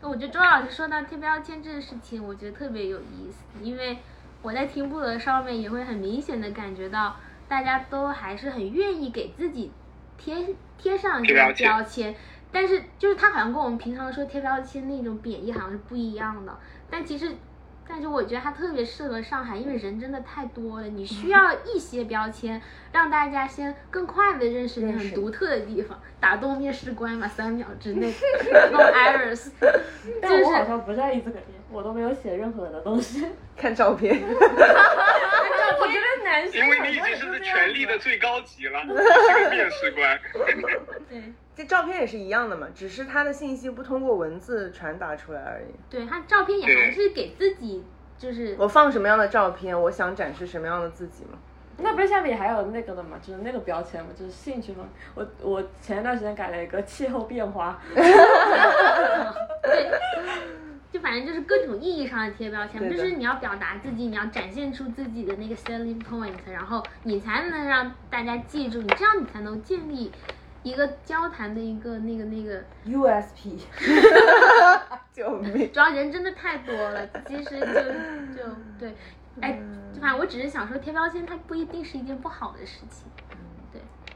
那我觉得周老师说到贴标签这个事情，我觉得特别有意思，因为我在听部的上面也会很明显的感觉到，大家都还是很愿意给自己贴贴上一些贴标签标签，但是就是它好像跟我们平常说贴标签那种贬义好像是不一样的，但其实。但是我觉得它特别适合上海，因为人真的太多了，你需要一些标签，让大家先更快的认识你很独特的地方。打动面试官嘛，三秒之内 弄 iris，就是但我好像不在意这个点，我都没有写任何的东西。看照片，我觉得男生因为你已经是权力的最高级了，你是个面试官。对这照片也是一样的嘛，只是他的信息不通过文字传达出来而已。对，他照片也还是给自己就是我放什么样的照片，我想展示什么样的自己嘛。那不是下面还有那个的嘛，就是那个标签嘛，就是兴趣嘛。我我前一段时间改了一个气候变化，对，就反正就是各种意义上的贴标签，就是你要表达自己，你要展现出自己的那个 selling point，然后你才能让大家记住你，这样你才能建立一个交谈的一个那个那个。USP，救命！主要人真的太多了，其实就就对，哎，就反正我只是想说，贴标签它不一定是一件不好的事情，对，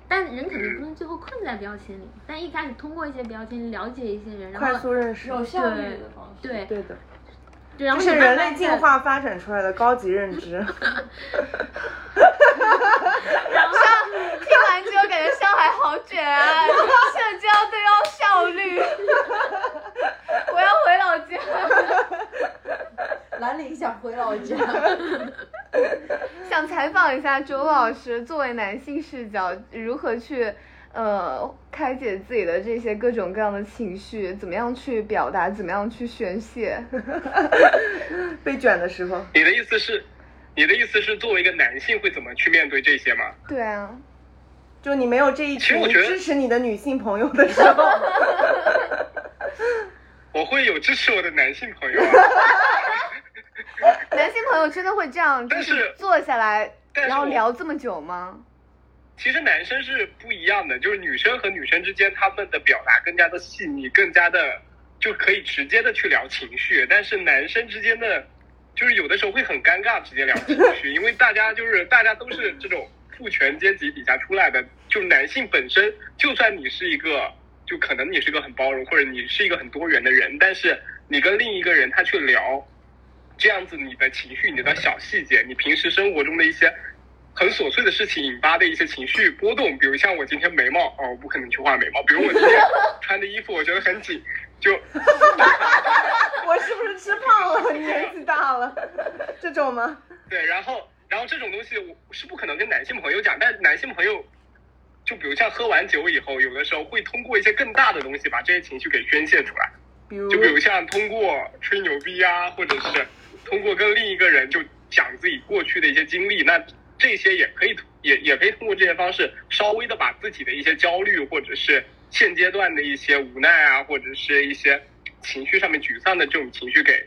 但人肯定不能最后困在标签里，但一开始通过一些标签了解一些人，然后快后速认识，有效率的方式。对对的，对，然这是人类进化发展出来的高级认知。听完之后感觉上海好卷啊，社交都要效率。我要回老家，兰陵想回老家。想采访一下周老师，作为男性视角，如何去呃开解自己的这些各种各样的情绪，怎么样去表达，怎么样去宣泄？被卷的时候，你的意思是，你的意思是作为一个男性会怎么去面对这些吗？对啊，就你没有这一群其实我觉得支持你的女性朋友的时候，我会有支持我的男性朋友啊，男性朋友真的会这样，就但是坐下来然后聊这么久吗？其实男生是不一样的，就是女生和女生之间，他们的表达更加的细腻，更加的就可以直接的去聊情绪。但是男生之间的，就是有的时候会很尴尬，直接聊情绪，因为大家就是大家都是这种父权阶级底下出来的，就男性本身，就算你是一个，就可能你是个很包容，或者你是一个很多元的人，但是你跟另一个人他去聊，这样子你的情绪、你的小细节，你平时生活中的一些很琐碎的事情引发的一些情绪波动，比如像我今天眉毛哦，我不可能去画眉毛，比如我今天 穿的衣服我觉得很紧，就我是不是吃胖了？年纪大了，这种吗？对，然后然后这种东西我是不可能跟男性朋友讲，但男性朋友就比如像喝完酒以后，有的时候会通过一些更大的东西把这些情绪给宣泄出来。比如就比如像通过吹牛逼啊，或者是通过跟另一个人就讲自己过去的一些经历，那这些也可以也也可以通过这些方式，稍微的把自己的一些焦虑或者是现阶段的一些无奈啊，或者是一些情绪上面沮丧的这种情绪给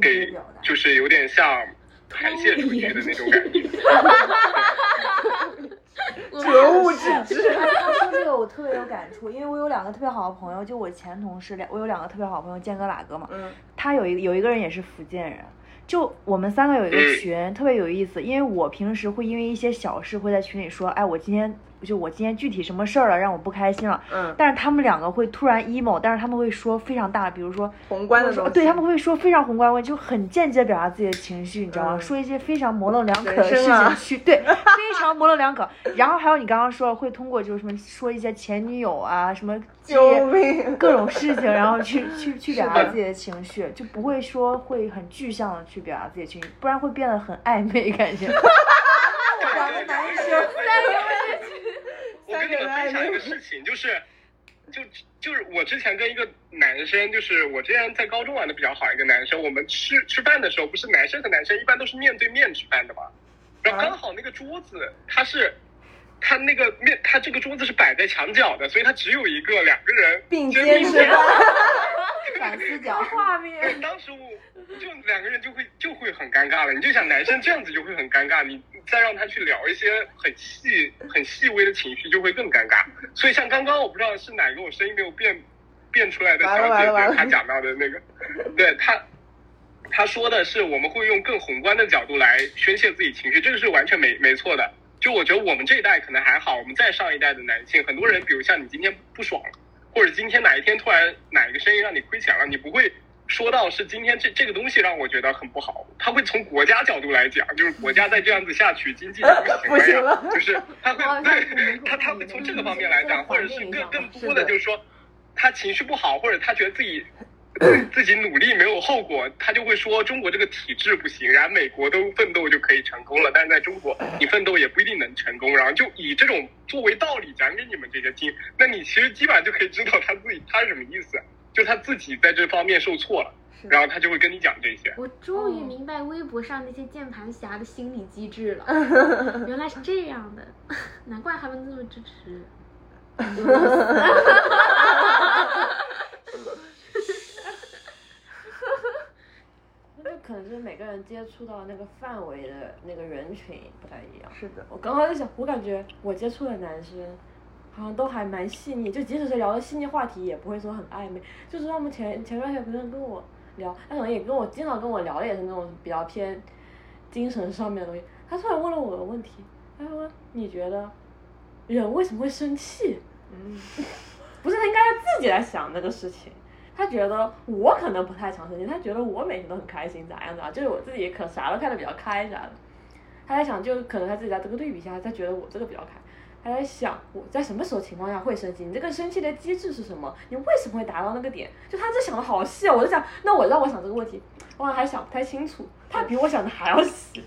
给，就是有点像排泄出去的那种感觉。格物致知。他说这个我特别有感触，因为我有两个特别好的朋友，就我前同事两，我有两个特别好的朋友，建哥、喇哥嘛。嗯。他有一有一个人也是福建人，就我们三个有一个群，特别有意思，因为我平时会因为一些小事会在群里说，哎，我今天。就我今天具体什么事儿了，让我不开心了。嗯。但是他们两个会突然 emo，但是他们会说非常大，比如说宏观的说，对他们会说非常宏观，就很间接表达自己的情绪，你知道吗？说一些非常模棱两可的事情去，对，非常模棱两可。然后还有你刚刚说会通过就是什么说一些前女友啊什么，救命，各种事情，然后去 去去表达自己的情绪，就不会说会很具象的去表达自己的情绪，不然会变得很暧昧感觉。两个男生，三个。我跟你们分享一个事情，就是，就就是我之前跟一个男生，就是我之前在高中玩的比较好一个男生，我们吃吃饭的时候，不是男生和男生一般都是面对面吃饭的嘛，然后刚好那个桌子他是。他那个面，他这个桌子是摆在墙角的，所以他只有一个两个人并肩是吧？反四角画面。当时我就两个人就会就会很尴尬了，你就想男生这样子就会很尴尬，你再让他去聊一些很细很细微的情绪就会更尴尬。所以像刚刚我不知道是哪个我声音没有变变出来的小姐姐，她讲到的那个，对她他说的是我们会用更宏观的角度来宣泄自己情绪，这个是完全没没错的。就我觉得我们这一代可能还好，我们再上一代的男性，很多人，比如像你今天不爽了，或者今天哪一天突然哪一个生意让你亏钱了，你不会说到是今天这这个东西让我觉得很不好，他会从国家角度来讲，就是国家再这样子下去，经济 不行了，就是他会对他他会从这个方面来讲，或者是更更多的就是说他情绪不好，或者他觉得自己。自己努力没有后果，他就会说中国这个体制不行，然后美国都奋斗就可以成功了，但是在中国你奋斗也不一定能成功，然后就以这种作为道理讲给你们这些听，那你其实基本上就可以知道他自己他是什么意思，就他自己在这方面受挫了，然后他就会跟你讲这些。我终于明白微博上那些键盘侠的心理机制了，原来是这样的，难怪他们那么支持。可能就是每个人接触到那个范围的那个人群不太一样。是的，我刚刚在想，我感觉我接触的男生好像都还蛮细腻，就即使是聊的细腻话题，也不会说很暧昧。就是他们前前段时间不是跟我聊，他可能也跟我经常跟我聊的也是那种比较偏精神上面的东西。他突然问了我个问题，他说：“你觉得人为什么会生气？”嗯，不是他应该自己来想那个事情。他觉得我可能不太常生气，他觉得我每天都很开心，咋样咋样，就是我自己可啥都看得比较开啥的。他在想，就可能他自己在这个对比下，他觉得我这个比较开。他在想我在什么时候情况下会生气？你这个生气的机制是什么？你为什么会达到那个点？就他这想的好细啊！我就想，那我让我想这个问题，我还想不太清楚。他比我想的还要细。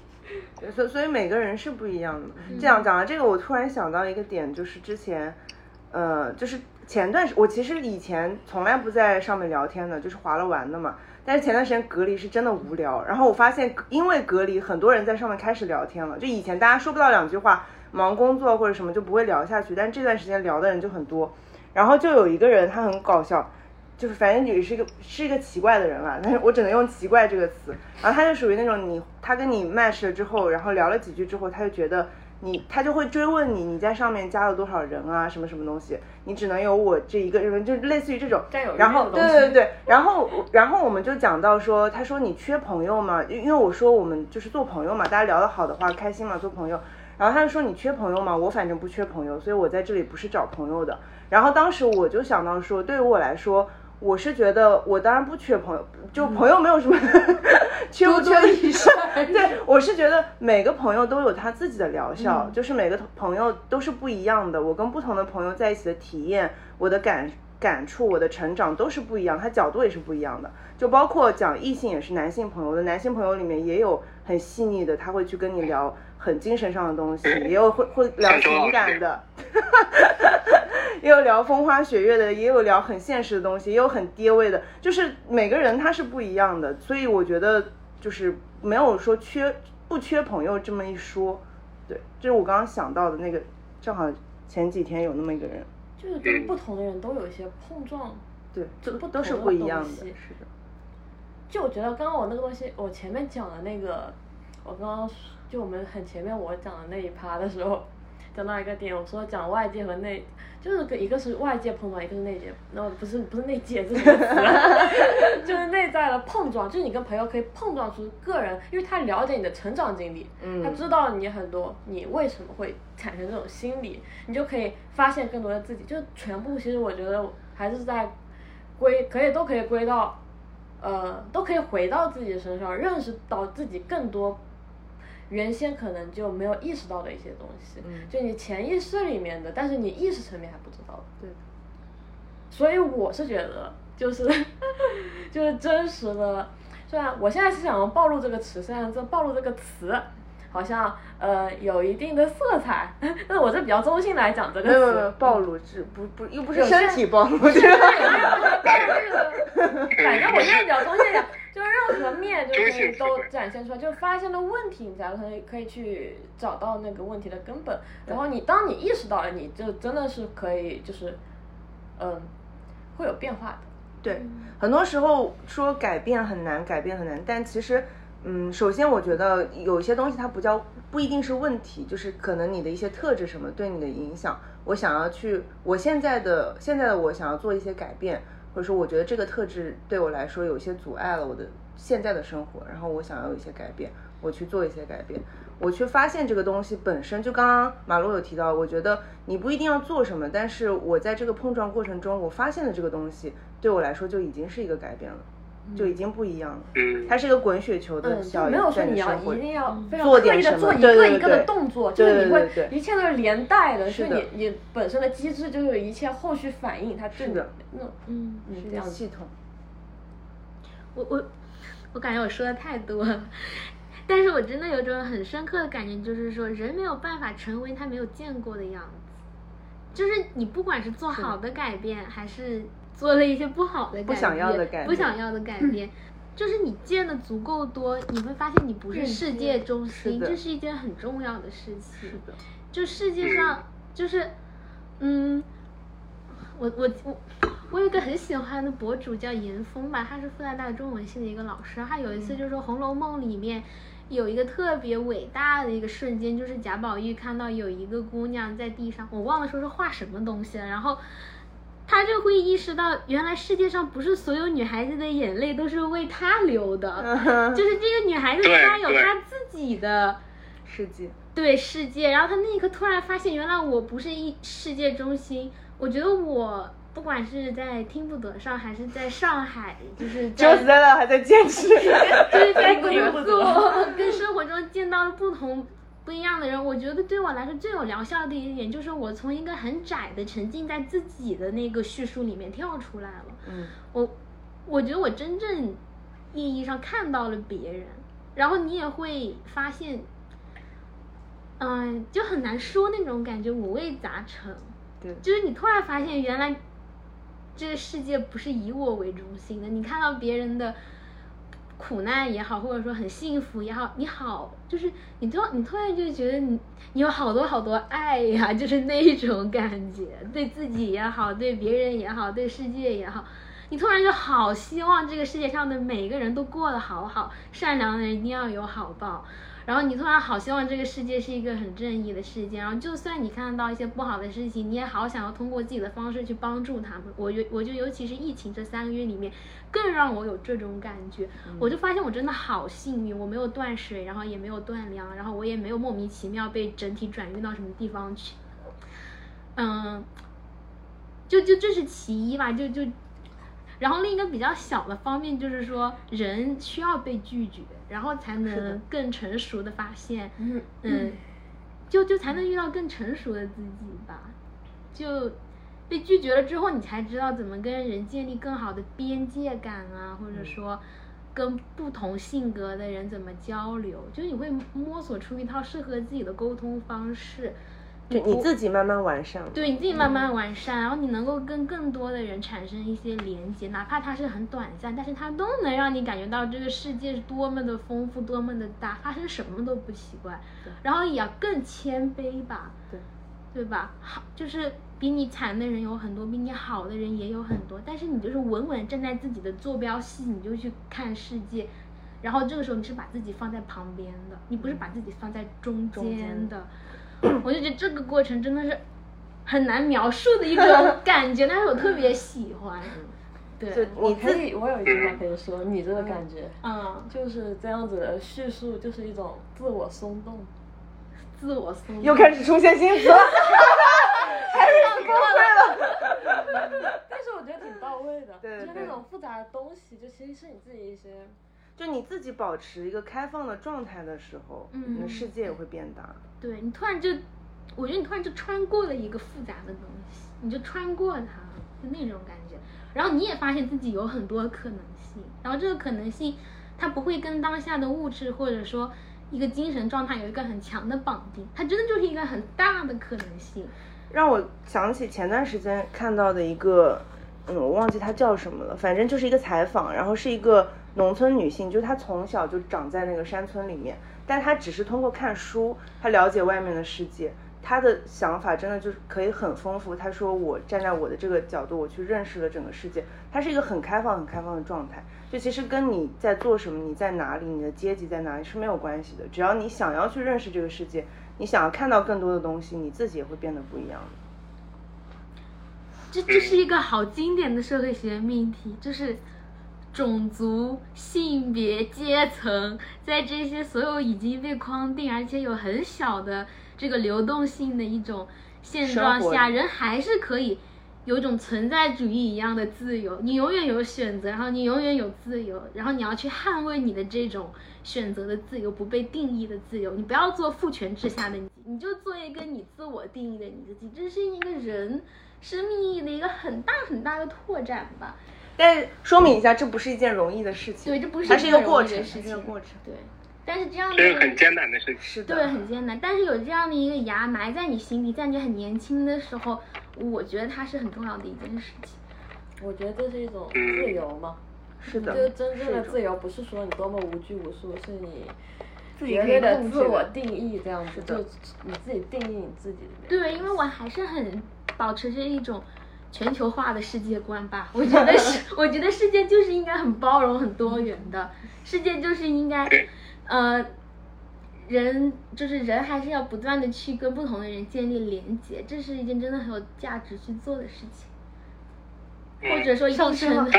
所所以每个人是不一样的。这样讲了这个，我突然想到一个点，就是之前，呃，就是。前段时我其实以前从来不在上面聊天的，就是划了玩的嘛。但是前段时间隔离是真的无聊，然后我发现因为隔离，很多人在上面开始聊天了。就以前大家说不到两句话，忙工作或者什么就不会聊下去，但这段时间聊的人就很多。然后就有一个人他很搞笑，就是反正也是一个是一个奇怪的人吧，但是我只能用奇怪这个词。然后他就属于那种你他跟你 match 了之后，然后聊了几句之后，他就觉得。你他就会追问你，你在上面加了多少人啊，什么什么东西？你只能有我这一个人，就类似于这种。然后对对对，然后然后我们就讲到说，他说你缺朋友吗？因为我说我们就是做朋友嘛，大家聊得好的话开心嘛，做朋友。然后他就说你缺朋友吗？我反正不缺朋友，所以我在这里不是找朋友的。然后当时我就想到说，对于我来说。我是觉得，我当然不缺朋友，就朋友没有什么 缺不缺以上。对，我是觉得每个朋友都有他自己的疗效，就是每个朋友都是不一样的。我跟不同的朋友在一起的体验，我的感感触，我的成长都是不一样，他角度也是不一样的。就包括讲异性也是男性朋友的，男性朋友里面也有很细腻的，他会去跟你聊很精神上的东西，也有会会聊情感的。也有聊风花雪月的，也有聊很现实的东西，也有很跌位的，就是每个人他是不一样的，所以我觉得就是没有说缺不缺朋友这么一说，对，这是我刚刚想到的那个，正好前几天有那么一个人，就是跟不同的人都有一些碰撞，对，就不都是不一样的，是的。就我觉得刚刚我那个东西，我前面讲的那个，我刚刚就我们很前面我讲的那一趴的时候，讲到一个点，我说讲外界和内，就是个一个是外界碰撞，一个是内界，那不是不是内界这个词，就是内在的碰撞，就是你跟朋友可以碰撞出个人，因为他了解你的成长经历，嗯他知道你很多，你为什么会产生这种心理，你就可以发现更多的自己，就全部其实我觉得还是在归可以都可以归到。呃，都可以回到自己身上，认识到自己更多原先可能就没有意识到的一些东西，嗯就你潜意识里面的，但是你意识层面还不知道的。对。所以我是觉得，就是就是真实的，虽然我现在是想用暴露这个词，虽然这暴露这个词好像呃有一定的色彩，但是我这比较中性来讲这个词。暴露，是不不又不是身体暴露，反正我现在比较中性一点，就任何面就可以都展现出来，就发现了问题，你才可以可以去找到那个问题的根本。然后你当你意识到了，你就真的是可以，就是嗯，会有变化的。对，很多时候说改变很难，改变很难，但其实，嗯，首先我觉得有一些东西它不叫不一定是问题，就是可能你的一些特质什么对你的影响，我想要去，我现在的现在的我想要做一些改变，或者说我觉得这个特质对我来说有些阻碍了我的现在的生活，然后我想要有一些改变，我去做一些改变，我去发现这个东西本身就刚刚马路有提到，我觉得你不一定要做什么，但是我在这个碰撞过程中，我发现了这个东西对我来说就已经是一个改变了，就已经不一样了。嗯，它是一个滚雪球的效应，没有说你要一定要非常做刻意的做一个一个的对对对动作，就是你会一切都是连带的，是你你本身的机制就是一切后续反应，它对你是的。那种嗯，是嗯这样系统。我我我感觉我说的太多了，但是我真的有种很深刻的感觉，就是说人没有办法成为他没有见过的样子，就是你不管是做好的改变，还是做了一些不好的改变，不想要的改变不想要的改变。就是你见的足够多，你会发现你不是世界中心，是这是一件很重要的事情。是的，就世界上，就是，嗯，我我我我有一个很喜欢的博主叫严峰吧，他是复旦大学中文系的一个老师，他有一次就说《红楼梦》里面。有一个特别伟大的一个瞬间，就是贾宝玉看到有一个姑娘在地上，我忘了说是画什么东西了，然后他就会意识到，原来世界上不是所有女孩子的眼泪都是为他流的，就是这个女孩子她有她自己的。世界。对世界，然后他那一刻突然发现，原来我不是一世界中心。我觉得我不管是在听不得上，还是在上海，就是就是在那还在坚持。就是在 工作跟生活中见到了不同不一样的人，我觉得对我来说最有疗效的一点，就是我从一个很窄的沉浸在自己的那个叙述里面跳出来了。嗯，我我觉得我真正意义上看到了别人，然后你也会发现，嗯、就很难说那种感觉五味杂陈。对，就是你突然发现，原来这个世界不是以我为中心的。你看到别人的苦难也好，或者说很幸福也好，你好，就是你突你突然就觉得你你有好多好多爱呀，就是那种感觉，对自己也好，对别人也好，对世界也好。你突然就好希望这个世界上的每个人都过得好好，善良的人一定要有好报。然后你突然好希望这个世界是一个很正义的世界，然后就算你看到一些不好的事情，你也好想要通过自己的方式去帮助他们。我觉我就尤其是疫情这三个月里面，更让我有这种感觉。我就发现我真的好幸运，我没有断水，然后也没有断粮，然后我也没有莫名其妙被整体转运到什么地方去。嗯，就就这是其一吧，就就。然后另一个比较小的方面就是说，人需要被拒绝，然后才能更成熟的发现，嗯嗯，就就才能遇到更成熟的自己吧。就被拒绝了之后，你才知道怎么跟人建立更好的边界感啊，或者说跟不同性格的人怎么交流，就你会摸索出一套适合自己的沟通方式。就你自己慢慢完善。对你自己慢慢完善，然后你能够跟更多的人产生一些连接，哪怕它是很短暂，但是它都能让你感觉到这个世界是多么的丰富，多么的大，发生什么都不奇怪。然后也要更谦卑吧，对，对吧？好，就是比你惨的人有很多，比你好的人也有很多，但是你就是稳稳站在自己的坐标系，你就去看世界。然后这个时候你是把自己放在旁边的，你不是把自己放在中间的。我就觉得这个过程真的是很难描述的一种 感觉，但是我特别喜欢。对，我可以，我有一句话可以说，你这个感觉，嗯，就是这样子的叙述，就是一种自我松动，自我松动。又开始出现新词了，还是崩溃了。但是我觉得挺到位的，就是那种复杂的东西，就其实是你自己一些。就你自己保持一个开放的状态的时候，嗯你的世界也会变大。对你突然就，我觉得你突然就穿过了一个复杂的东西，你就穿过它，就那种感觉。然后你也发现自己有很多可能性，然后这个可能性，它不会跟当下的物质或者说一个精神状态有一个很强的绑定，它真的就是一个很大的可能性。让我想起前段时间看到的一个，嗯，我忘记它叫什么了，反正就是一个采访，然后是一个农村女性，就是她从小就长在那个山村里面，但她只是通过看书，她了解外面的世界，她的想法真的就是可以很丰富。她说我站在我的这个角度，我去认识了整个世界，她是一个很开放、很开放的状态。就其实跟你在做什么、你在哪里、你的阶级在哪里是没有关系的，只要你想要去认识这个世界，你想要看到更多的东西，你自己也会变得不一样的。这这是一个好经典的社会学命题，就是种族、性别、阶层，在这些所有已经被框定，而且有很小的这个流动性的一种现状下，人还是可以有一种存在主义一样的自由。你永远有选择，然后你永远有自由，然后你要去捍卫你的这种选择的自由，不被定义的自由。你不要做父权制下的你，你就做一个你自我定义的你自己。这是一个人生命意义的一个很大很大的拓展吧。但是说明一下，这不是一件容易的事情，对，这不是它是一个过程，易的事情它是一个。过程。对，但是这样的这是很艰难的事情。是的，对，很艰难。但是有这样的一个牙埋在你心底，在你很年轻的时候，我觉得它是很重要的一件事情。我觉得这是一种嗯自由嘛，是的，就真正的自由，不是说你多么无拘无束，是你自己可以绝对的控制自我定义这样子，的就你自己定义你自己的。对，因为我还是很保持着一种全球化的世界观吧。我觉得是，我觉得世界就是应该很包容、很多元的，世界就是应该，呃，人就是人还是要不断的去跟不同的人建立连接，这是一件真的很有价值去做的事情。或者说一定程度，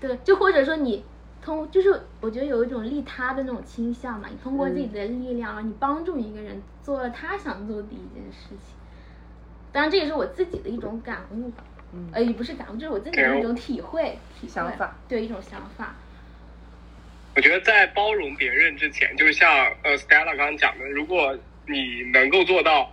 对，就或者说你通，就是我觉得有一种利他的那种倾向嘛，你通过自己的力量，你帮助一个人做了他想做的一件事情。当然，这也是我自己的一种感悟，嗯呃，也不是感悟，就是我自己的一种体会，体想法，对一种想法。我觉得在包容别人之前，就是像呃 Stella 刚刚讲的，如果你能够做到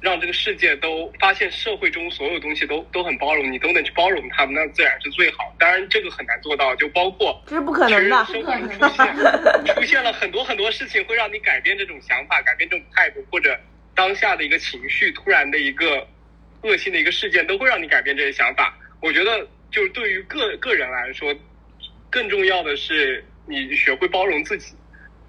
让这个世界都发现社会中所有东西都都很包容，你都能去包容他们，那自然是最好。当然，这个很难做到，就包括这是不可能的其实生活中出现 出现了很多很多事情，会让你改变这种想法，改变这种态度，或者当下的一个情绪，突然的一个恶性的一个事件，都会让你改变这些想法。我觉得，就是对于个个人来说，更重要的是你学会包容自己，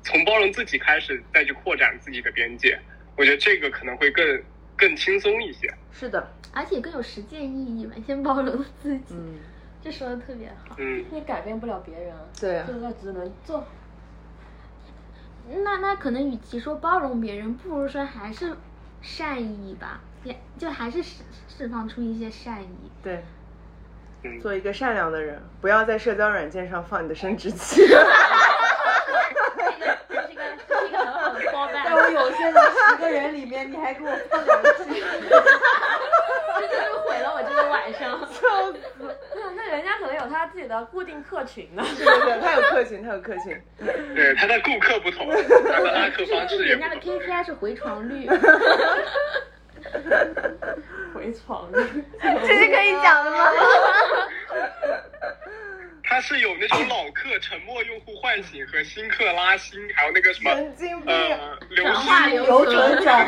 从包容自己开始，再去扩展自己的边界。我觉得这个可能会更更轻松一些。是的，而且更有实践意义嘛，先包容自己，嗯，这说的特别好。嗯，你改变不了别人，对啊就是他只能做。那那可能与其说包容别人，不如说还是善意吧，也就还是释释放出一些善意。对，嗯做一个善良的人，不要在社交软件上放你的生殖器。这个这是一个这是一个很好的 callback。在我有限的十个人里面，你还给我放两句，这就是毁了我这个晚上。笑死！他自己的固定客群呢。对对对，他有客群，他有客群。对，他的顾客不同，他的拉客方式也人家的。KPI 是回床率。回床率，这是可以讲的吗？他是有那种老客沉默用户唤醒和新客拉新，还有那个什么神经病。呃流失流程转。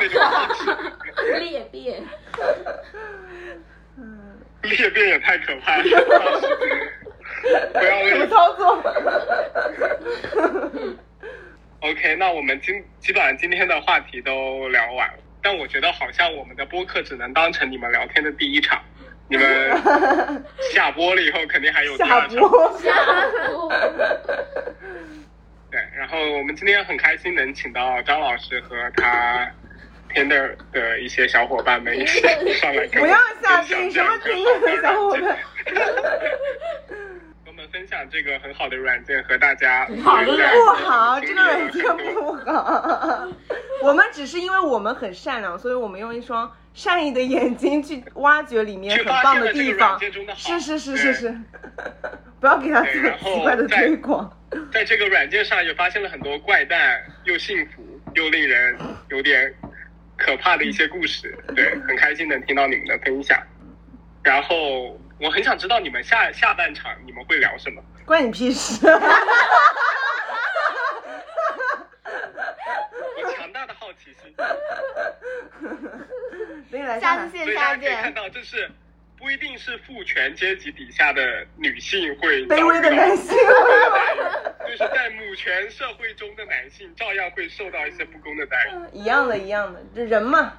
裂变。裂变也太可怕了，不要怎么为操作？OK，那我们今基本上今天的话题都聊完了，但我觉得好像我们的播客只能当成你们聊天的第一场，你们 下播了以后肯定还有第下二场。播。对，然后我们今天很开心能请到张老师和他 Tinder 的一些小伙伴们一起 上来跟不要下定什么一个 Tinder 的小伙伴我们分享这个很好的软件和大家好的不好，这个软件不好。我们只是因为我们很善良，所以我们用一双善意的眼睛去挖掘里面很棒的地方。是是是是是，不要给他做对然后奇怪的在推广。在这个软件上也发现了很多怪诞又幸福又令人有点可怕的一些故事。对，很开心能听到你们的分享。然后我很想知道你们下下半场你们会聊什么。关你屁事！我强大的好奇心，等你来上海。下次线所以大下家可以看见。到，这是不一定是父权阶级底下的女性会卑微的男性，就是在母权社会中的男性照样会受到一些不公的待遇。一样的，一样的，这人嘛，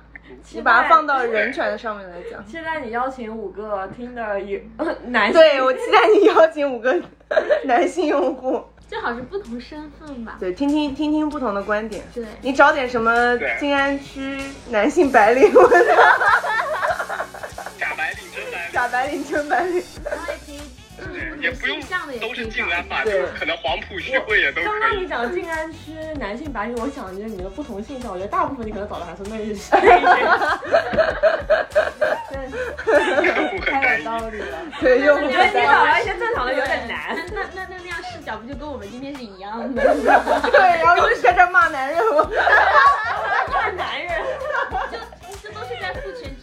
你把它放到人权上面来讲。期待你邀请五个听的有 男性。对，我期待你邀请五个 男性用户，最好是不同身份吧。对，听听听听不同的观点。对，你找点什么静安区男性白领，领真白领。假白领真白领。然后也可以，就是也不用这样的也可都是静安吧，对就可能黄埔徐汇也都刚可以。刚你讲静安区男性白领，我想着你的不同性向，我觉得大部分你可能找的还是内娱。客户很太单一。有道理了。对，用户我觉得你找到一些正常的有点难。那那那那样视角不就跟我们今天是一样的？对，然后就在这骂男人吗？骂男人。就这都是在父权之下被压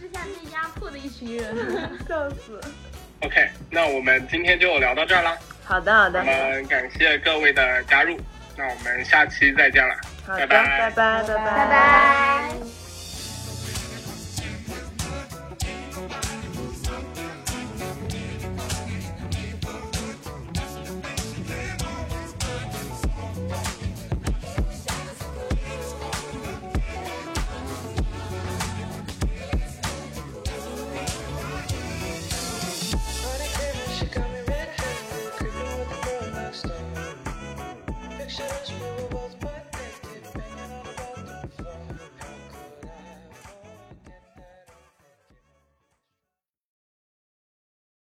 笑死。OK，那我们今天就聊到这儿啦。好的，好的我，们感谢各位的加入，那我们下期再见了，好的，拜拜拜，拜拜拜。